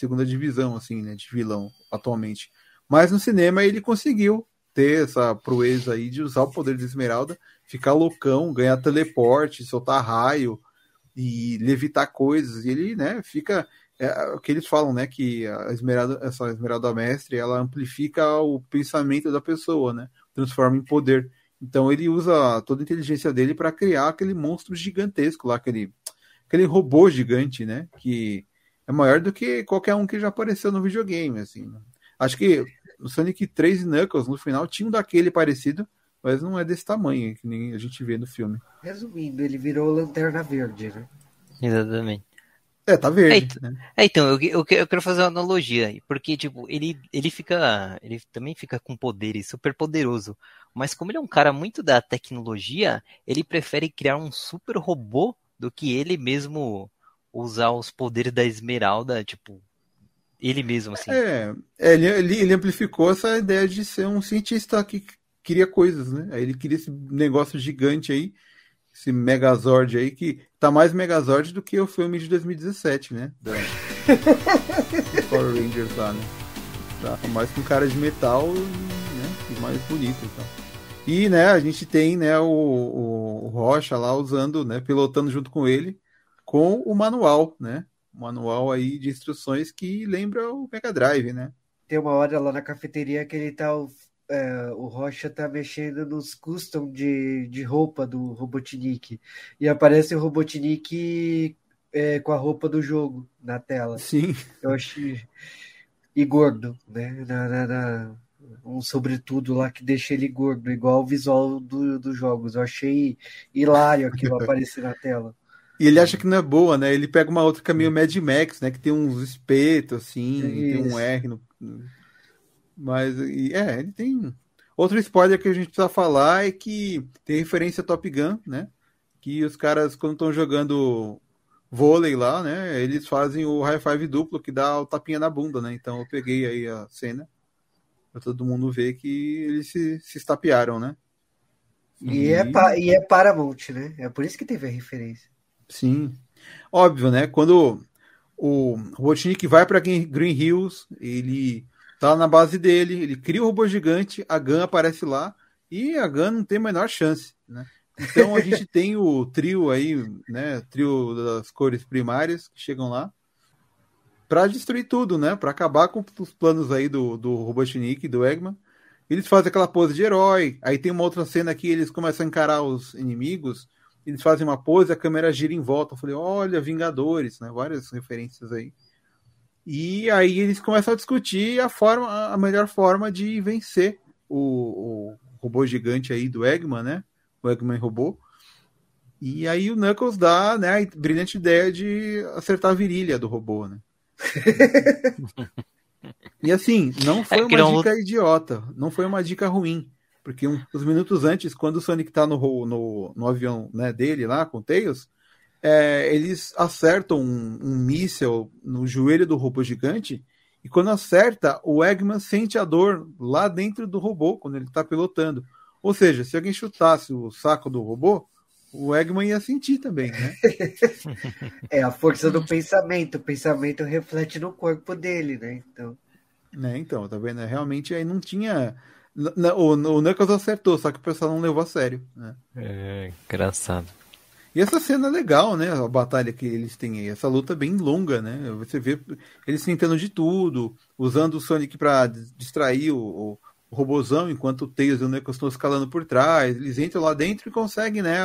segunda divisão, assim, né, de vilão, atualmente. Mas no cinema ele conseguiu ter essa proeza aí de usar o poder de Esmeralda, ficar loucão, ganhar teleporte, soltar raio e levitar coisas. E ele, né, fica. É, o que eles falam, né, que a Esmeralda, essa Esmeralda Mestre, ela amplifica o pensamento da pessoa, né, transforma em poder. Então ele usa toda a inteligência dele para criar aquele monstro gigantesco lá, aquele aquele robô gigante, né? Que é maior do que qualquer um que já apareceu no videogame, assim. Né? Acho que o Sonic 3 e Knuckles no final tinha um daquele parecido, mas não é desse tamanho que nem a gente vê no filme. Resumindo, ele virou Lanterna Verde, né? Exatamente. É, tá verde. É, né? é então, eu, eu, eu, quero fazer uma analogia, porque, tipo, ele, ele fica. Ele também fica com poderes super poderoso. Mas como ele é um cara muito da tecnologia, ele prefere criar um super robô do que ele mesmo usar os poderes da Esmeralda, tipo, ele mesmo, assim. É, ele, ele, ele amplificou essa ideia de ser um cientista que queria coisas, né? Aí ele queria esse negócio gigante aí, esse Megazord aí, que tá mais Megazord do que o filme de 2017, né? Da... Power Rangers lá, né? Tá mais com cara de metal né? e mais bonito e tal. E, né, a gente tem, né, o, o, Rocha lá usando, né, pilotando junto com ele, com o manual, né? Manual aí de instruções que lembra o Mega Drive, né? Tem uma hora lá na cafeteria que ele tá é, o Rocha tá mexendo nos custom de, de roupa do Robotnik. E aparece o Robotnik é, com a roupa do jogo na tela. Sim. Eu achei. E gordo, né? Na, na, na, um sobretudo lá que deixa ele gordo, igual o visual do, dos jogos. Eu achei hilário aquilo aparecer na tela. E ele acha que não é boa, né? Ele pega uma outra caminho Mad Max, né? Que tem uns espetos, assim, tem um R no mas, é, ele tem. Outro spoiler que a gente precisa falar é que tem referência a Top Gun, né? Que os caras, quando estão jogando vôlei lá, né? Eles fazem o high five duplo que dá o tapinha na bunda, né? Então eu peguei aí a cena pra todo mundo ver que eles se, se estapearam, né? E, e... É, e é Paramount, né? É por isso que teve a referência. Sim. Óbvio, né? Quando o Robotnik vai para Green Hills, ele tá na base dele, ele cria o robô gigante, a Gun aparece lá e a Gun não tem a menor chance, né? Então a gente tem o trio aí, né? Trio das cores primárias que chegam lá para destruir tudo, né? Para acabar com os planos aí do, do Robotnik, do Eggman. Eles fazem aquela pose de herói. Aí tem uma outra cena que eles começam a encarar os inimigos. Eles fazem uma pose, a câmera gira em volta. Eu falei, olha, Vingadores, né? Várias referências aí. E aí eles começam a discutir a forma, a melhor forma de vencer o, o robô gigante aí do Eggman, né? O Eggman robô. E aí o Knuckles dá né, a brilhante ideia de acertar a virilha do robô, né? e assim, não foi é uma não... dica idiota, não foi uma dica ruim. Porque um, uns minutos antes, quando o Sonic tá no, no, no avião né, dele lá, com o Tails, é, eles acertam um, um míssel no joelho do robô gigante e quando acerta, o Eggman sente a dor lá dentro do robô, quando ele está pilotando. Ou seja, se alguém chutasse o saco do robô, o Eggman ia sentir também, né? é a força do pensamento. O pensamento reflete no corpo dele, né? Então, né, então tá vendo? Realmente aí não tinha. O, o Knuckles acertou, só que o pessoal não levou a sério. Né? É, engraçado. E essa cena é legal, né? A batalha que eles têm aí. Essa luta é bem longa, né? Você vê eles tentando de tudo, usando o Sonic para distrair o, o, robozão, enquanto o Tails e o Knuckles estão escalando por trás. Eles entram lá dentro e conseguem, né?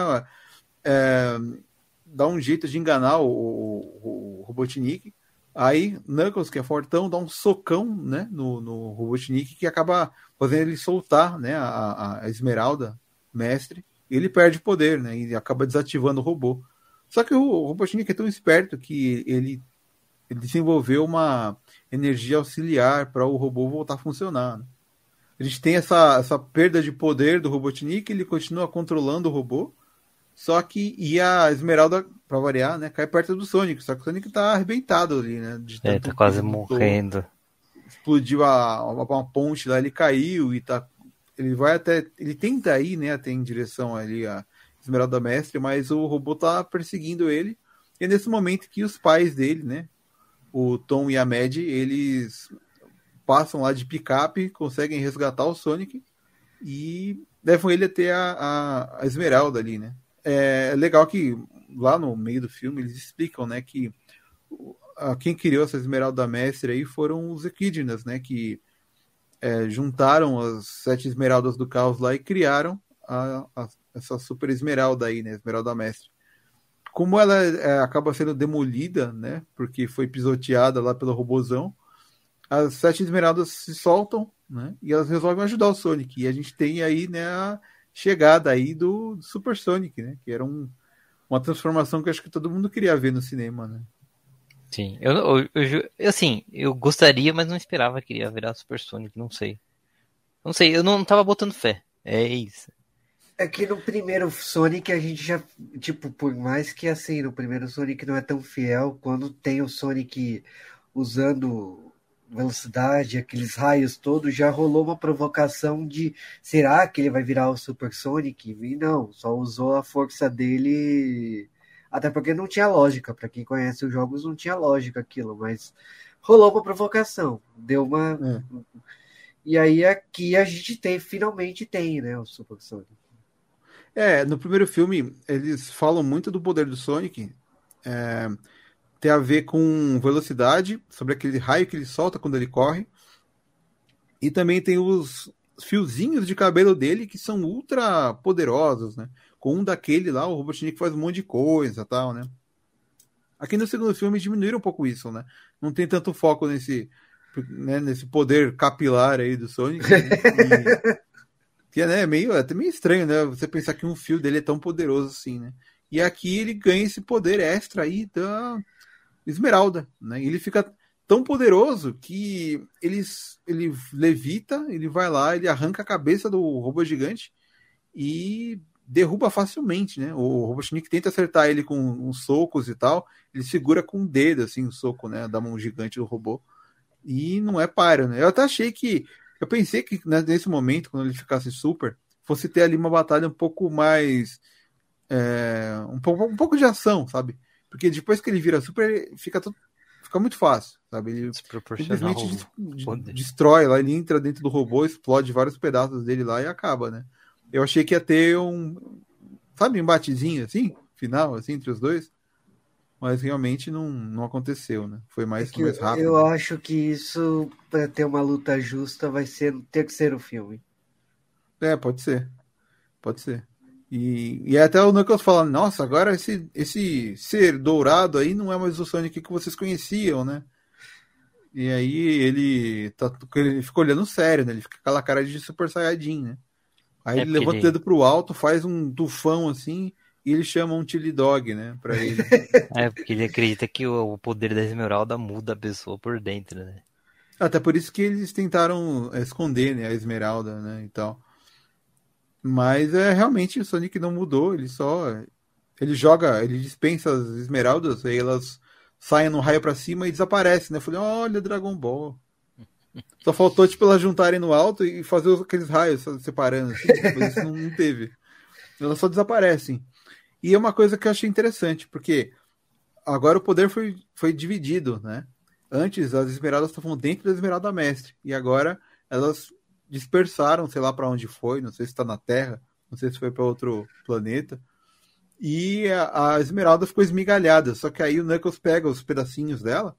É, dar um jeito de enganar o, o, o Robotnik. Aí, Knuckles, que é fortão, dá um socão né, no, no Robotnik que acaba fazendo ele soltar né, a, a Esmeralda, mestre ele perde poder, né? E acaba desativando o robô. Só que o Robotnik é tão esperto que ele, ele desenvolveu uma energia auxiliar para o robô voltar a funcionar. Né? A gente tem essa, essa perda de poder do Robotnik, ele continua controlando o robô. Só que e a Esmeralda, para variar, né, cai perto do Sonic. Só que o Sonic tá arrebentado ali, né? é, tá quase morrendo. Explodiu a, uma, uma ponte lá, ele caiu e tá ele vai até. Ele tenta ir, né, até em direção ali a Esmeralda Mestre, mas o robô tá perseguindo ele. E é nesse momento que os pais dele, né, o Tom e a Mad, eles passam lá de picape, conseguem resgatar o Sonic e levam ele até a, a, a Esmeralda ali, né. É legal que lá no meio do filme eles explicam, né, que quem criou essa Esmeralda Mestre aí foram os Equidnas, né, que é, juntaram as sete esmeraldas do caos lá e criaram a, a, essa super esmeralda aí, né? Esmeralda mestre. Como ela é, acaba sendo demolida, né? Porque foi pisoteada lá pelo robozão, as sete esmeraldas se soltam, né? E elas resolvem ajudar o Sonic. E a gente tem aí, né? A chegada aí do, do Super Sonic, né? Que era um, uma transformação que eu acho que todo mundo queria ver no cinema, né? Sim, eu, eu, eu, assim, eu gostaria, mas não esperava que ia virar Super Sonic, não sei. Não sei, eu não tava botando fé. É isso. É que no primeiro Sonic a gente já, tipo, por mais que assim, no primeiro Sonic não é tão fiel, quando tem o Sonic usando velocidade, aqueles raios todos, já rolou uma provocação de será que ele vai virar o Super Sonic? E não, só usou a força dele. Até porque não tinha lógica, para quem conhece os jogos não tinha lógica aquilo, mas rolou uma provocação, deu uma. É. E aí aqui a gente tem, finalmente tem, né, o Super Sonic. É, no primeiro filme eles falam muito do poder do Sonic. É, tem a ver com velocidade, sobre aquele raio que ele solta quando ele corre. E também tem os fiozinhos de cabelo dele que são ultra poderosos, né? Com um daquele lá, o Robotnik faz um monte de coisa tal, né? Aqui no segundo filme diminuíram um pouco isso, né? Não tem tanto foco nesse, né, nesse poder capilar aí do Sonic. Né? E, que é né, meio, é até meio estranho, né? Você pensar que um fio dele é tão poderoso assim, né? E aqui ele ganha esse poder extra aí da, Esmeralda, né? ele fica tão poderoso que ele, ele levita, ele vai lá, ele arranca a cabeça do robô gigante e derruba facilmente, né? O Robotnik tenta acertar ele com uns socos e tal, ele segura com o dedo, assim, o soco, né, da mão gigante do robô, e não é para, né? Eu até achei que, eu pensei que né, nesse momento, quando ele ficasse super, fosse ter ali uma batalha um pouco mais, é, um, pouco, um pouco de ação, sabe? Porque depois que ele vira super, fica, tudo, fica muito fácil, sabe? Ele simplesmente destrói lá, ele entra dentro do robô, explode vários pedaços dele lá e acaba, né? Eu achei que ia ter um, sabe, um embatezinho assim, final, assim, entre os dois. Mas realmente não, não aconteceu, né? Foi mais, é mais rápido. Eu acho que isso, para ter uma luta justa, vai ser ter que ser o filme. É, pode ser. Pode ser. E, e até o Knuckles falando, nossa, agora esse, esse ser dourado aí não é mais o Sonic que vocês conheciam, né? E aí ele, tá, ele fica olhando sério, né? Ele fica com aquela cara de Super Saiyajin, né? Aí é ele levanta ele... o dedo pro alto, faz um tufão assim, e ele chama um Chili Dog, né? Pra ele. é, porque ele acredita que o poder da Esmeralda muda a pessoa por dentro, né? Até por isso que eles tentaram esconder né, a Esmeralda, né? E tal. Mas é realmente o Sonic não mudou, ele só. Ele joga, ele dispensa as esmeraldas, aí elas saem no raio para cima e desaparecem, né? Eu falei, olha, Dragon Ball. Só faltou, tipo, elas juntarem no alto e fazer aqueles raios separando, assim, mas isso não, não teve. Elas só desaparecem. E é uma coisa que eu achei interessante, porque agora o poder foi, foi dividido, né? Antes as esmeraldas estavam dentro da esmeralda mestre, e agora elas dispersaram, sei lá para onde foi, não sei se está na Terra, não sei se foi para outro planeta. E a, a, Esmeralda ficou esmigalhada, só que aí o Knuckles pega os pedacinhos dela.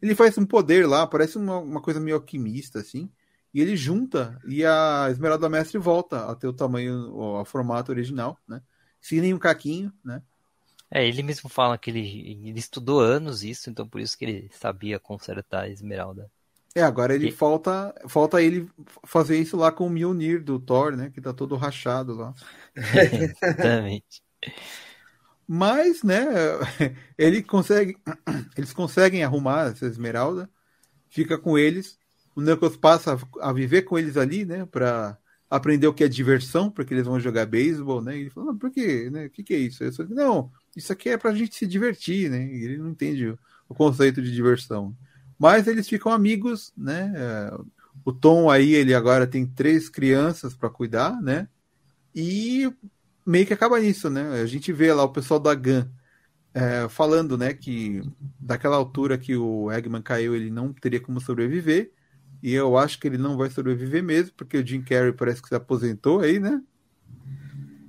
Ele faz um poder lá, parece uma, uma coisa meio alquimista, assim. E ele junta e a Esmeralda Mestre volta a ter o tamanho, o formato original, né? Sem nenhum caquinho, né? É, ele mesmo fala que ele, ele estudou anos isso, então por isso que ele sabia consertar a Esmeralda. É, agora ele e... falta falta ele fazer isso lá com o Mjolnir do Thor, né? Que tá todo rachado lá. Exatamente. Mas, né, ele consegue, eles conseguem arrumar essa esmeralda, fica com eles, o Knuckles passa a viver com eles ali, né, para aprender o que é diversão, porque eles vão jogar beisebol, né, e ele fala, por quê, né, o que, que é isso? Só, não, isso aqui é pra gente se divertir, né, e ele não entende o conceito de diversão. Mas eles ficam amigos, né? É, o Tom aí, ele agora tem três crianças para cuidar, né? E meio que acaba nisso, né? A gente vê lá o pessoal da GAN é, falando, né, que daquela altura que o Eggman caiu, ele não teria como sobreviver. E eu acho que ele não vai sobreviver mesmo, porque o Jim Carrey parece que se aposentou aí, né?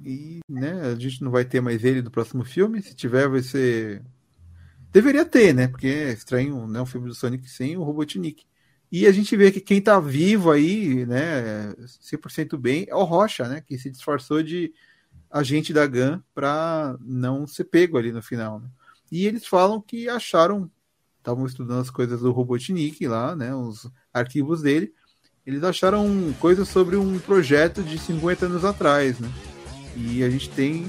E, né, a gente não vai ter mais ele no próximo filme. Se tiver, vai ser Deveria ter, né? Porque é estranho, né? Um filme do Sonic sem o Robotnik. E a gente vê que quem tá vivo aí, né, 100% bem, é o Rocha, né? Que se disfarçou de agente da GAN para não ser pego ali no final. Né? E eles falam que acharam, estavam estudando as coisas do Robotnik lá, né? Os arquivos dele. Eles acharam coisas sobre um projeto de 50 anos atrás, né? E a gente tem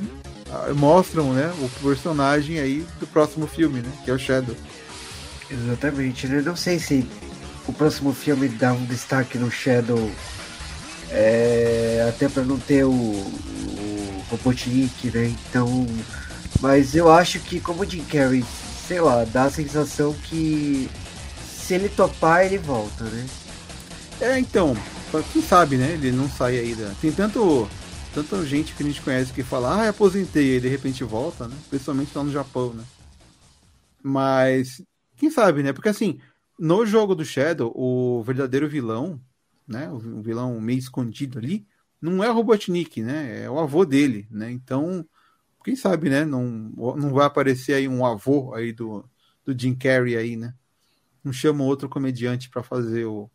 mostram, né, o personagem aí do próximo filme, né, que é o Shadow. Exatamente, né? Não sei se o próximo filme dá um destaque no Shadow, é, até para não ter o, o Robotnik, né? Então, mas eu acho que como o Jim Carrey, sei lá, dá a sensação que se ele topar, ele volta, né? É, então, quem sabe, né? Ele não sai aí da. Tem tanto. Tanta gente que a gente conhece que fala, ah, aposentei, e de repente volta, né? Principalmente lá no Japão, né? Mas, quem sabe, né? Porque assim, no jogo do Shadow, o verdadeiro vilão, né? O vilão meio escondido ali, não é o Robotnik, né? É o avô dele, né? Então, quem sabe, né? Não, não vai aparecer aí um avô aí do, do Jim Carrey aí, né? Não chama outro comediante para fazer o,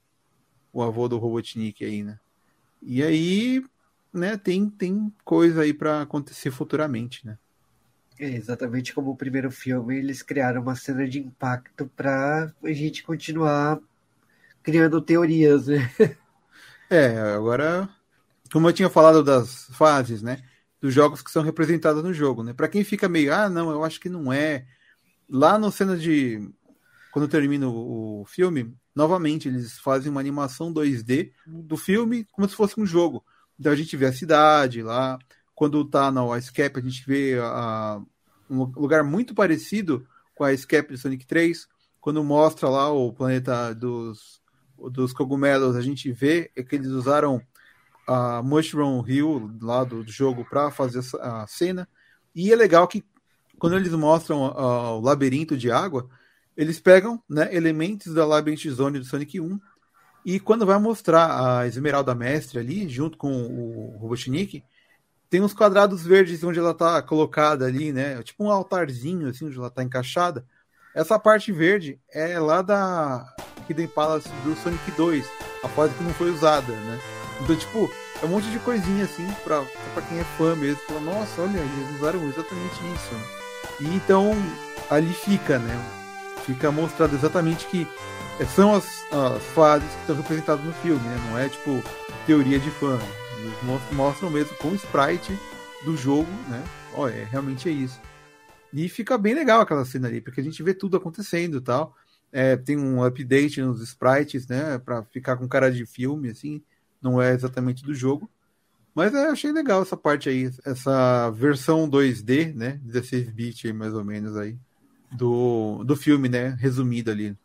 o avô do Robotnik aí, né? E aí, né, tem, tem coisa aí para acontecer futuramente, né? É, exatamente como o primeiro filme, eles criaram uma cena de impacto para a gente continuar criando teorias, né? É, agora, como eu tinha falado das fases, né? Dos jogos que são representados no jogo, né? Para quem fica meio, ah, não, eu acho que não é. Lá no cena de. Quando termina o filme, novamente eles fazem uma animação 2D do filme como se fosse um jogo. Então a gente vê a cidade lá. Quando tá na Escape, a gente vê a, um lugar muito parecido com a Escape de Sonic 3. Quando mostra lá o planeta dos, dos cogumelos, a gente vê que eles usaram a Mushroom Hill lá do, do jogo para fazer a cena. E é legal que quando eles mostram uh, o labirinto de água, eles pegam né, elementos da Labyrinth Zone do Sonic 1 e quando vai mostrar a Esmeralda Mestre ali, junto com o Robotnik, tem uns quadrados verdes onde ela está colocada ali, né? Tipo um altarzinho, assim, onde ela está encaixada. Essa parte verde é lá da Hidden Palace do Sonic 2, a fase que não foi usada, né? Então, tipo, é um monte de coisinha assim, pra, pra quem é fã mesmo, fala, nossa, olha, eles usaram exatamente isso. E então ali fica, né? Fica mostrado exatamente que são as, as fases que estão representadas no filme, né? Não é tipo teoria de fã. Eles mostram mesmo com o sprite do jogo, né? Olha, é, realmente é isso. E fica bem legal aquela cena ali, porque a gente vê tudo acontecendo e tal. É, tem um update nos sprites, né? Pra ficar com cara de filme, assim. Não é exatamente do jogo. Mas eu achei legal essa parte aí, essa versão 2D, né? 16 bits mais ou menos aí, do, do filme, né? Resumido ali.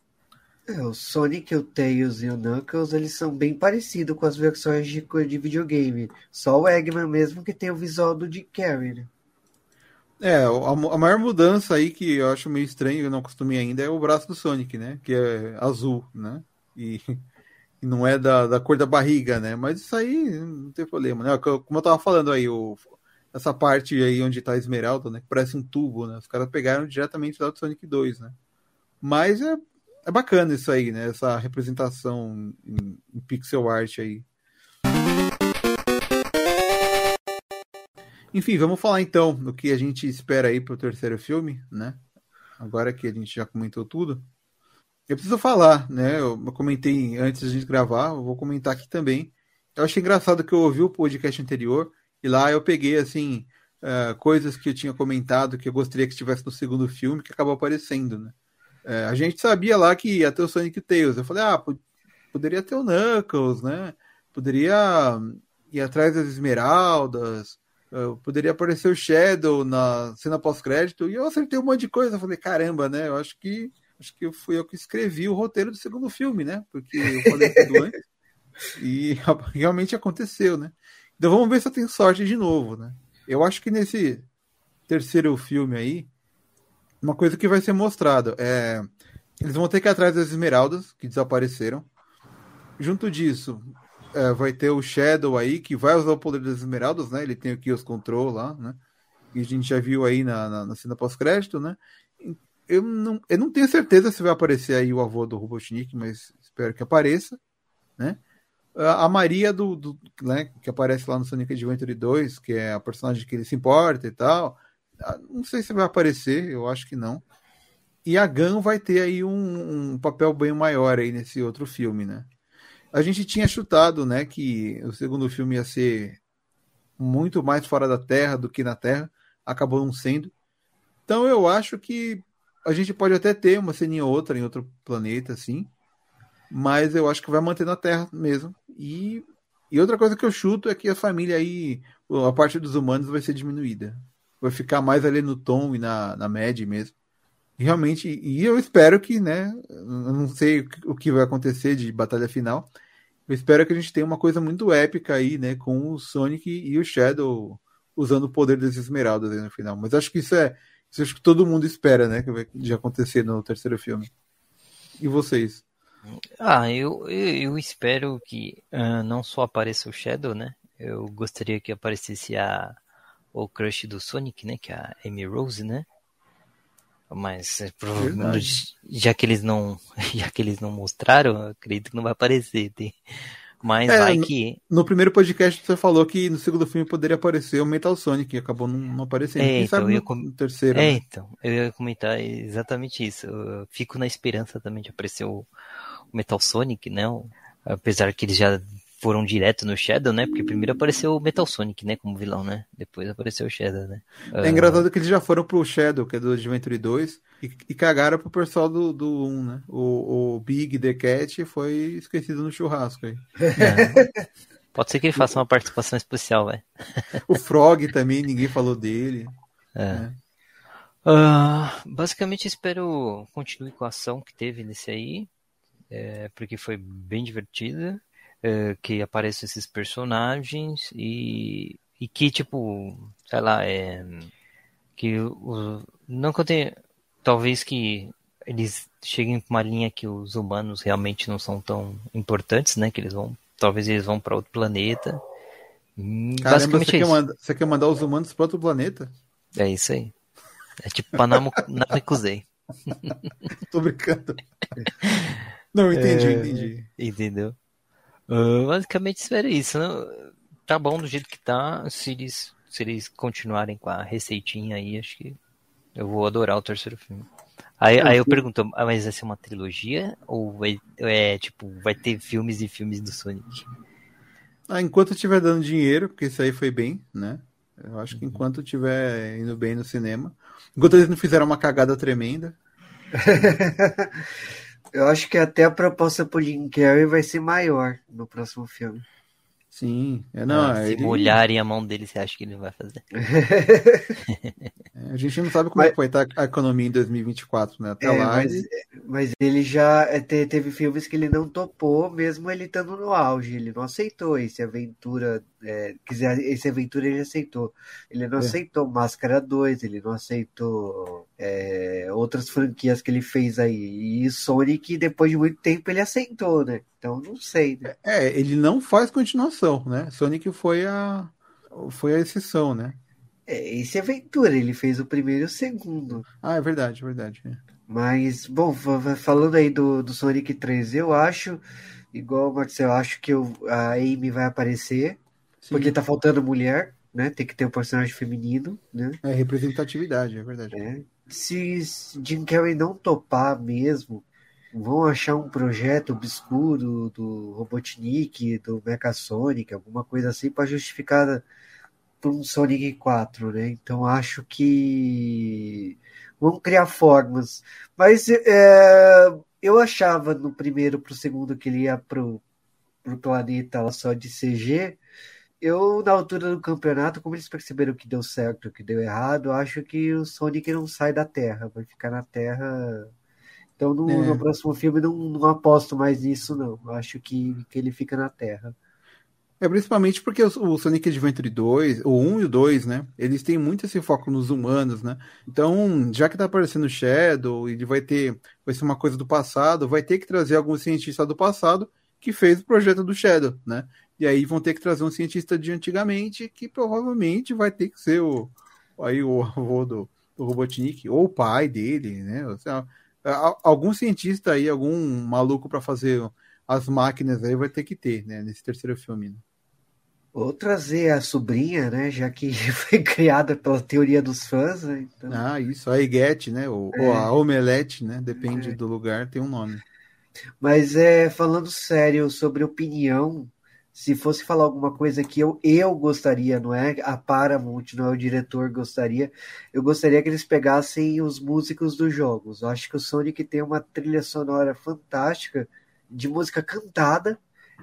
É, o Sonic, o Tails e o Knuckles, eles são bem parecidos com as versões de, de videogame. Só o Eggman mesmo que tem o visual do Dick Carrey, né? É, a, a, maior mudança aí que eu acho meio estranho, eu não acostumei ainda, é o braço do Sonic, né? Que é azul, né? E, e não é da, da cor da barriga, né? Mas isso aí não tem problema, né? Como eu tava falando aí, o, essa parte aí onde tá a esmeralda, né? Que parece um tubo, né? Os caras pegaram diretamente lá do Sonic 2, né? Mas é é bacana isso aí, né? Essa representação em, em pixel art aí. Enfim, vamos falar então do que a gente espera aí pro terceiro filme, né? Agora que a gente já comentou tudo. Eu preciso falar, né? Eu comentei antes de a gente gravar, eu vou comentar aqui também. Eu achei engraçado que eu ouvi o podcast anterior e lá eu peguei, assim, uh, coisas que eu tinha comentado que eu gostaria que estivesse no segundo filme que acabou aparecendo, né? É, a gente sabia lá que ia ter o Sonic Tails. Eu falei, ah, poderia ter o Knuckles, né? Poderia ir atrás das esmeraldas, poderia aparecer o Shadow na cena pós-crédito, e eu acertei um monte de coisa. Eu falei, caramba, né? Eu acho que acho que fui eu que escrevi o roteiro do segundo filme, né? Porque eu falei tudo antes. E realmente aconteceu, né? Então vamos ver se eu tenho sorte de novo, né? Eu acho que nesse terceiro filme aí, uma coisa que vai ser mostrado é eles vão ter que ir atrás das esmeraldas que desapareceram. Junto disso, é, vai ter o Shadow aí que vai usar o poder das esmeraldas, né? Ele tem o Kios Control lá, né? Que a gente já viu aí na, na, na cena pós-crédito, né? Eu não, eu não tenho certeza se vai aparecer aí o avô do Robotnik, mas espero que apareça, né? A Maria do, do né, que aparece lá no Sonic Adventure 2, que é a personagem que ele se importa e tal, não sei se vai aparecer, eu acho que não. E a Gun vai ter aí um, um, papel bem maior aí nesse outro filme, né? A gente tinha chutado, né, que o segundo filme ia ser muito mais fora da Terra do que na Terra, acabou não sendo. Então eu acho que a gente pode até ter uma ceninha ou outra em outro planeta, assim, mas eu acho que vai manter na Terra mesmo. E, e outra coisa que eu chuto é que a família aí, a parte dos humanos vai ser diminuída vai ficar mais ali no tom e na, na média mesmo. realmente, e eu espero que, né? Eu não sei o que vai acontecer de batalha final. Eu espero que a gente tenha uma coisa muito épica aí, né? Com o Sonic e o Shadow usando o poder das esmeraldas aí no final. Mas acho que isso é. Isso acho que todo mundo espera, né? Que vai de acontecer no terceiro filme. E vocês? Ah, eu, eu, eu espero que uh, não só apareça o Shadow, né? Eu gostaria que aparecesse a o crush do Sonic, né? Que é a Amy Rose, né? Mas é, provavelmente, já que eles não, já que eles não mostraram, acredito que não vai aparecer. Tem. Mas é, vai que. No, no, primeiro podcast você falou que no segundo filme poderia aparecer o Metal Sonic, que acabou não, não aparecendo. É, então, sabe no, com... no, terceiro. É, né? então, eu ia comentar exatamente isso. Eu fico na esperança também de aparecer o, o Metal Sonic, né? Apesar que eles já foram direto no Shadow, né? Porque primeiro apareceu o Metal Sonic, né? Como vilão, né? Depois apareceu o Shadow, né? É uh... engraçado que eles já foram pro Shadow, que é do Adventure 2, e, e cagaram pro pessoal do, do 1, né? O, o Big The Cat foi esquecido no churrasco aí. É. Pode ser que ele faça uma participação especial, velho. o Frog também, ninguém falou dele. É. Né? Uh, basicamente espero continue com a ação que teve nesse aí, é, porque foi bem divertida. Eh, que apareçam esses personagens e, e que, tipo, sei lá, é, que o, não que eu tenha, talvez que eles cheguem para uma linha que os humanos realmente não são tão importantes, né? Que eles vão, talvez eles vão para outro planeta. Hum, Caramba, Basicamente você, é quer mandar, você quer mandar os humanos para outro planeta? É isso aí. É tipo Panama Namekusei. Tô brincando. Não, entendi, é, entendi. Entendeu? Uh, basicamente espero isso. Né? Tá bom do jeito que tá. Se eles, se eles continuarem com a receitinha aí, acho que eu vou adorar o terceiro filme. Aí, aí eu pergunto, ah, mas vai ser uma trilogia? Ou vai, é tipo, vai ter filmes e filmes do Sonic? Ah, enquanto estiver dando dinheiro, porque isso aí foi bem, né? Eu acho que uhum. enquanto estiver indo bem no cinema. Enquanto eles não fizeram uma cagada tremenda. Eu acho que até a proposta pro Jim Carrey vai ser maior no próximo filme. Sim, é, não, ah, se ele... molharem a mão dele, você acha que ele vai fazer? é, a gente não sabe como mas... é que vai estar a economia em 2024, né? Até é, lá. Mas, ele... mas ele já é, teve filmes que ele não topou, mesmo ele estando no auge. Ele não aceitou esse aventura. É, quiser, esse aventura ele aceitou. Ele não é. aceitou Máscara 2, ele não aceitou é, outras franquias que ele fez aí. E Sonic, depois de muito tempo, ele aceitou, né? Então não sei. Né? É, ele não faz continuação, né? Sonic foi a foi a exceção, né? É, esse é Aventura, ele fez o primeiro e o segundo. Ah, é verdade, é verdade. Mas, bom, falando aí do, do Sonic 3, eu acho, igual o Marcelo, eu acho que eu, a Amy vai aparecer, Sim. porque tá faltando mulher, né? Tem que ter um personagem feminino, né? É representatividade, é verdade. É. Se Jim Carrey não topar mesmo, vão achar um projeto obscuro do Robotnik, do Mecha-Sonic, alguma coisa assim, para justificar por um Sonic 4, né? Então acho que vão criar formas. Mas é, eu achava no primeiro para o segundo que ele ia pro, pro planeta lá só de CG. Eu, na altura do campeonato, como eles perceberam que deu certo, que deu errado, acho que o Sonic não sai da Terra, vai ficar na Terra então no, é. no próximo filme não, não, aposto mais nisso, não. Acho que, que ele fica na Terra. É principalmente porque o, o Sonic Adventure 2, o 1 e o 2, né? Eles têm muito esse foco nos humanos, né? Então, já que tá aparecendo o Shadow, ele vai ter. Vai ser uma coisa do passado, vai ter que trazer algum cientista do passado que fez o projeto do Shadow, né? E aí vão ter que trazer um cientista de antigamente que provavelmente vai ter que ser o aí o avô do, do Robotnik, ou o pai dele, né? Algum cientista aí, algum maluco para fazer as máquinas aí vai ter que ter, né, nesse terceiro filme. Né? Ou trazer a sobrinha, né, já que foi criada pela teoria dos fãs, né? Então... Ah, isso, a Eguete, né, ou, é. ou, a Omelete, né, depende é. do lugar, tem um nome. Mas é, falando sério sobre opinião, se fosse falar alguma coisa que eu, eu gostaria, não é a Paramount, não é o diretor gostaria, eu gostaria que eles pegassem os músicos dos jogos. Eu acho que o Sonic tem uma trilha sonora fantástica de música cantada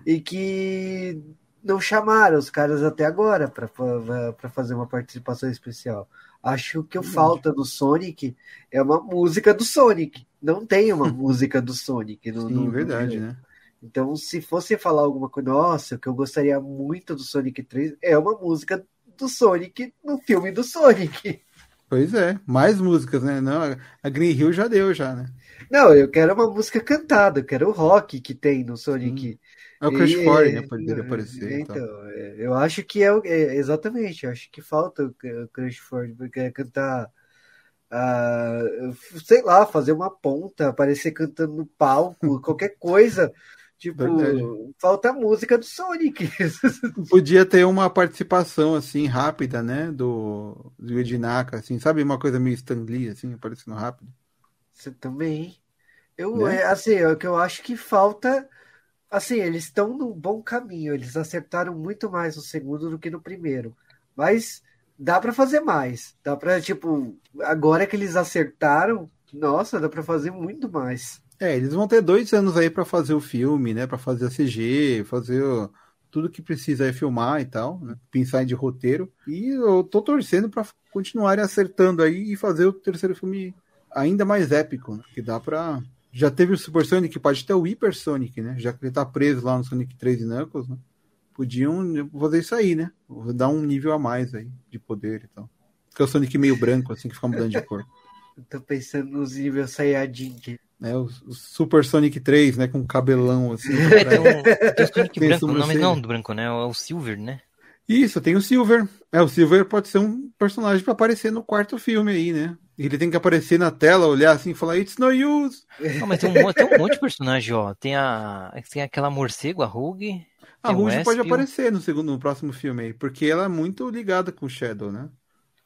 e que não chamaram os caras até agora para fazer uma participação especial. Acho que o falta do Sonic é uma música do Sonic. Não tem uma música do Sonic no, Sim, no, verdade, no né? Então, se fosse falar alguma coisa, nossa, o que eu gostaria muito do Sonic 3 é uma música do Sonic no filme do Sonic. Pois é, mais músicas, né? Não, a Green Hill já deu, já, né? Não, eu quero uma música cantada, eu quero o rock que tem no Sonic. É o Crash E- Fore, né? Pode dele aparecer. Então, é, eu acho que é, é, exatamente, eu acho que falta o Crash Ford, porque é cantar, ah, sei lá, fazer uma ponta, aparecer cantando no palco, qualquer coisa. Tipo, Verdade. falta a música do Sonic. Podia ter uma participação assim rápida, né? Do, do Edinaka, assim, sabe? Uma coisa meio Stan Lee, assim, aparecendo rápido. Você também. Eu, Né? é, assim, é o que eu acho que falta. Assim, eles estão num bom caminho. Eles acertaram muito mais no segundo do que no primeiro. Mas dá pra fazer mais. Dá pra, tipo, agora que eles acertaram, nossa, dá pra fazer muito mais. É, eles vão ter dois anos aí pra fazer o filme, né? Pra fazer a CG, fazer o- tudo que precisa aí filmar e tal, né? Pensar de roteiro. E eu tô torcendo pra continuarem acertando aí e fazer o terceiro filme ainda mais épico, né? Que dá pra. Já teve o Super Sonic, pode ter o Hyper Sonic, né? Já que ele tá preso lá no Sonic 3 e Knuckles, né? Podiam fazer isso aí, né? Dar um nível a mais aí de poder e tal. Porque é o Sonic meio branco, assim, que fica mudando de cor. Eu tô pensando nos níveis Saiyajin. Né? O, o Super Sonic 3, né? Com cabelão assim. É, tem o, tem o Sonic branco, mas sobrancelha. não do branco, né? É o Silver, né? Isso, tem o Silver. É, o Silver pode ser um personagem pra aparecer no quarto filme aí, né? Ele tem que aparecer na tela, olhar assim e falar, It's no use. Não, mas tem um, tem um monte de personagem, ó. Tem, a, tem aquela morcego, a Rogue. A o Rouge pode aparecer no segundo, no próximo filme aí, porque ela é muito ligada com o Shadow, né?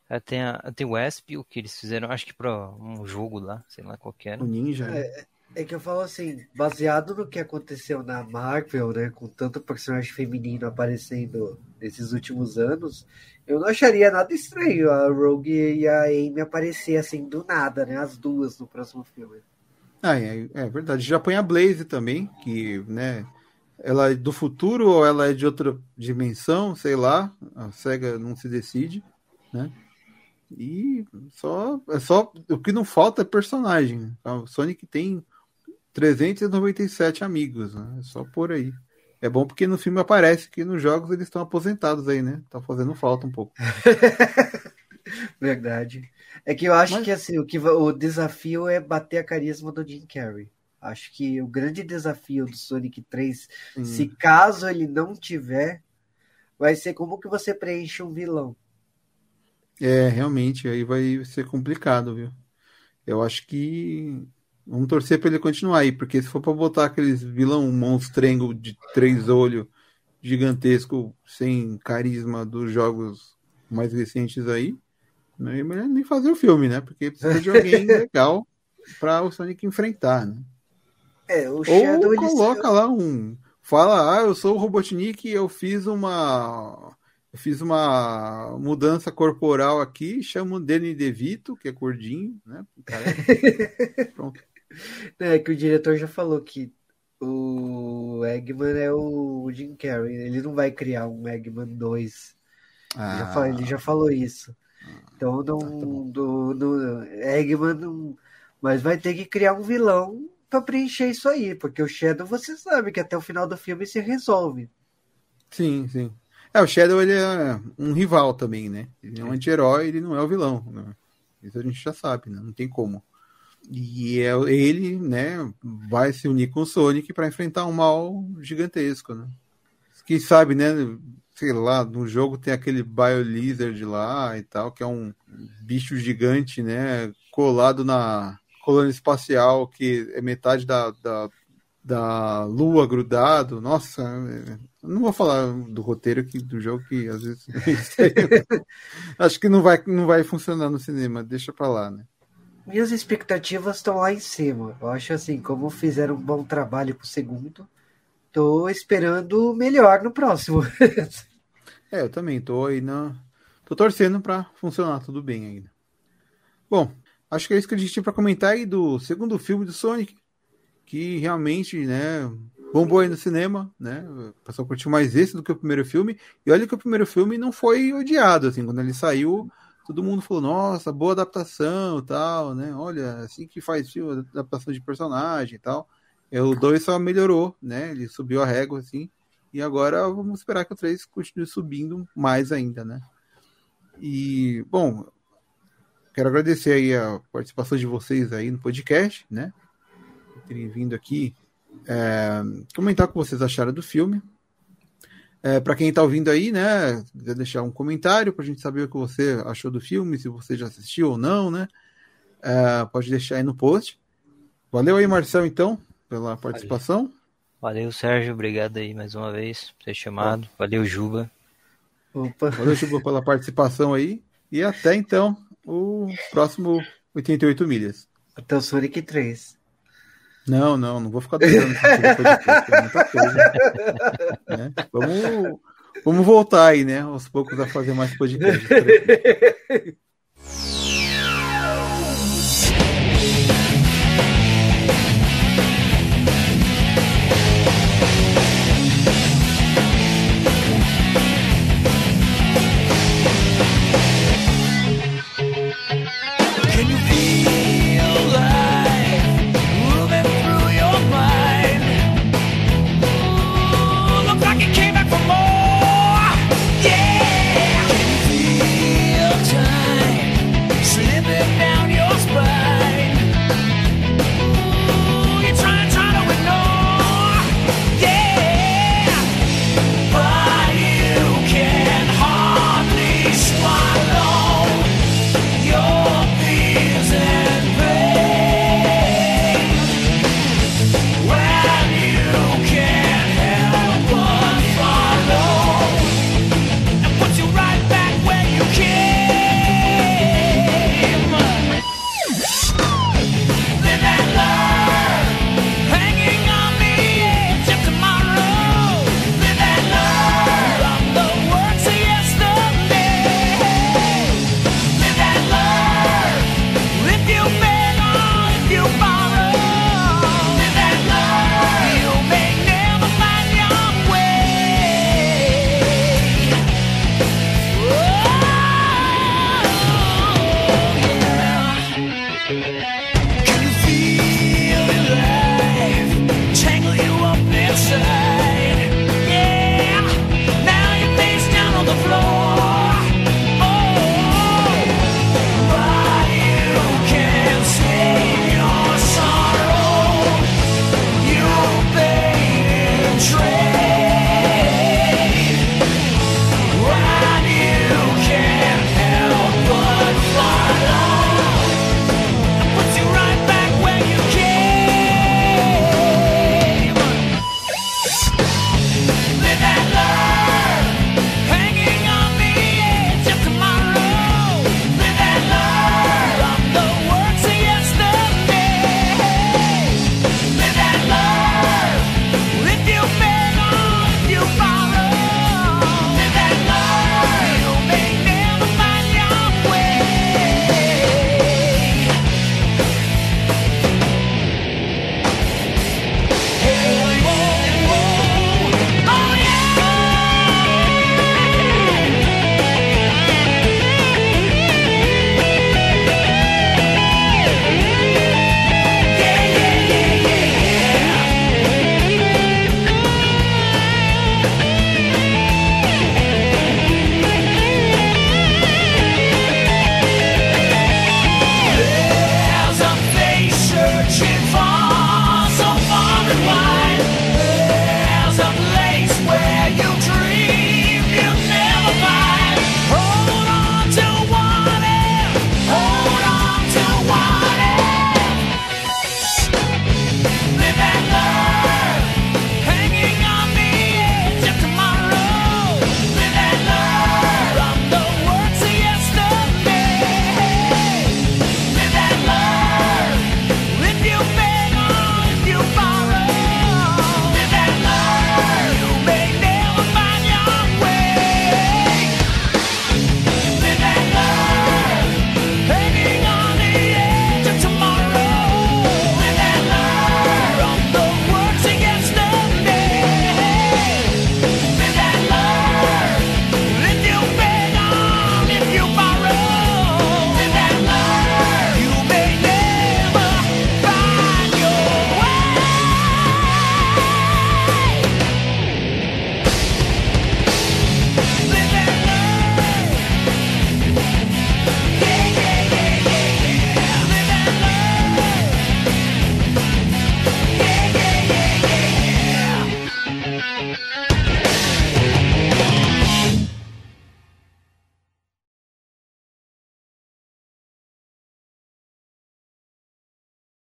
É, Tem, a, tem o Espio, que eles fizeram, acho que pra um jogo lá, sei lá qual que era. O Ninja. né? É que eu falo assim, baseado no que aconteceu na Marvel, né, com tanto personagem feminino aparecendo nesses últimos anos, eu não acharia nada estranho a Rogue e a Amy aparecer assim do nada, né, as duas no próximo filme. Ah, é, é verdade. Já põe a Blaze também, que, né? Ela é do futuro ou ela é de outra dimensão, sei lá. A SEGA não se decide, né? E só, é só o que não falta é personagem. O Sonic tem 397 amigos, né? É só por aí. É bom porque no filme aparece que nos jogos eles estão aposentados aí, né? Tá fazendo falta um pouco. Verdade. É que eu acho Mas- que assim, o, que o desafio é bater a carisma do Jim Carrey. Acho que o grande desafio do Sonic 3, Hum. se caso ele não tiver, vai ser como que você preenche um vilão. É, realmente, aí vai ser complicado, viu? Eu acho que vamos torcer para ele continuar aí, porque se for para botar aqueles vilão monstrengo de três olhos gigantesco sem carisma dos jogos mais recentes aí, não é melhor nem fazer o filme, né? Porque precisa de alguém legal para o Sonic enfrentar, né? É, o Ou coloca lá um. Fala, ah, eu sou o Robotnik, eu fiz uma. Eu fiz uma mudança corporal aqui, chamo o Danny DeVito, que é gordinho, né? Careca. Pronto. É que o diretor já falou que o Eggman é o Jim Carrey. Ele não vai criar um Eggman 2. Ele, já Ah, fa- ele já falou isso. Então não, tá bom. do, do- Eggman não. Mas vai ter que criar um vilão pra preencher isso aí. Porque o Shadow você sabe que até o final do filme se resolve. sim, sim. É, o Shadow ele é um rival também, né? Ele é um anti-herói, ele não é o vilão. Né? Isso a gente já sabe, né? Não tem como. E é, ele, né, vai se unir com o Sonic para enfrentar um mal gigantesco, né? Quem sabe, né? Sei lá, no jogo tem aquele Biolizard lá e tal, que é um bicho gigante, né? Colado na colônia espacial, que é metade da, da, da lua grudado. Nossa, é- não vou falar do roteiro aqui do jogo, que às vezes. Acho que não vai, não vai funcionar no cinema, deixa pra lá, né? Minhas expectativas estão lá em cima. Eu acho assim, como fizeram um bom trabalho com o segundo, tô esperando melhor no próximo. É, eu também tô aí na. Tô torcendo pra funcionar tudo bem ainda. Bom, acho que é isso que a gente tinha pra comentar aí do segundo filme do Sonic. Que realmente, né, bombou aí no cinema, né? O pessoal curtiu mais esse do que o primeiro filme. E olha que o primeiro filme não foi odiado, assim, quando ele saiu, todo mundo falou, nossa, boa adaptação tal, né? Olha, assim que faz filme, adaptação de personagem e tal. E o 2 só melhorou, né? Ele subiu a régua, assim. E agora vamos esperar que o 3 continue subindo mais ainda, né? E, bom, quero agradecer aí a participação de vocês aí no podcast, né? Terem vindo aqui é, comentar o que vocês acharam do filme. É, para quem está ouvindo aí, né, quiser deixar um comentário para a gente saber o que você achou do filme, se você já assistiu ou não, né? É, pode deixar aí no post. Valeu aí, Marcel, então, pela participação. Valeu, Sérgio. Obrigado aí mais uma vez por ter chamado. Valeu, Juba. Opa. Valeu, Juba, pela participação aí. E até então, o próximo 88 milhas. Até o Sonic 3. Não, não, não vou ficar devendo é muita coisa. Né? Vamos, vamos voltar aí, né? Aos poucos a fazer mais podcast.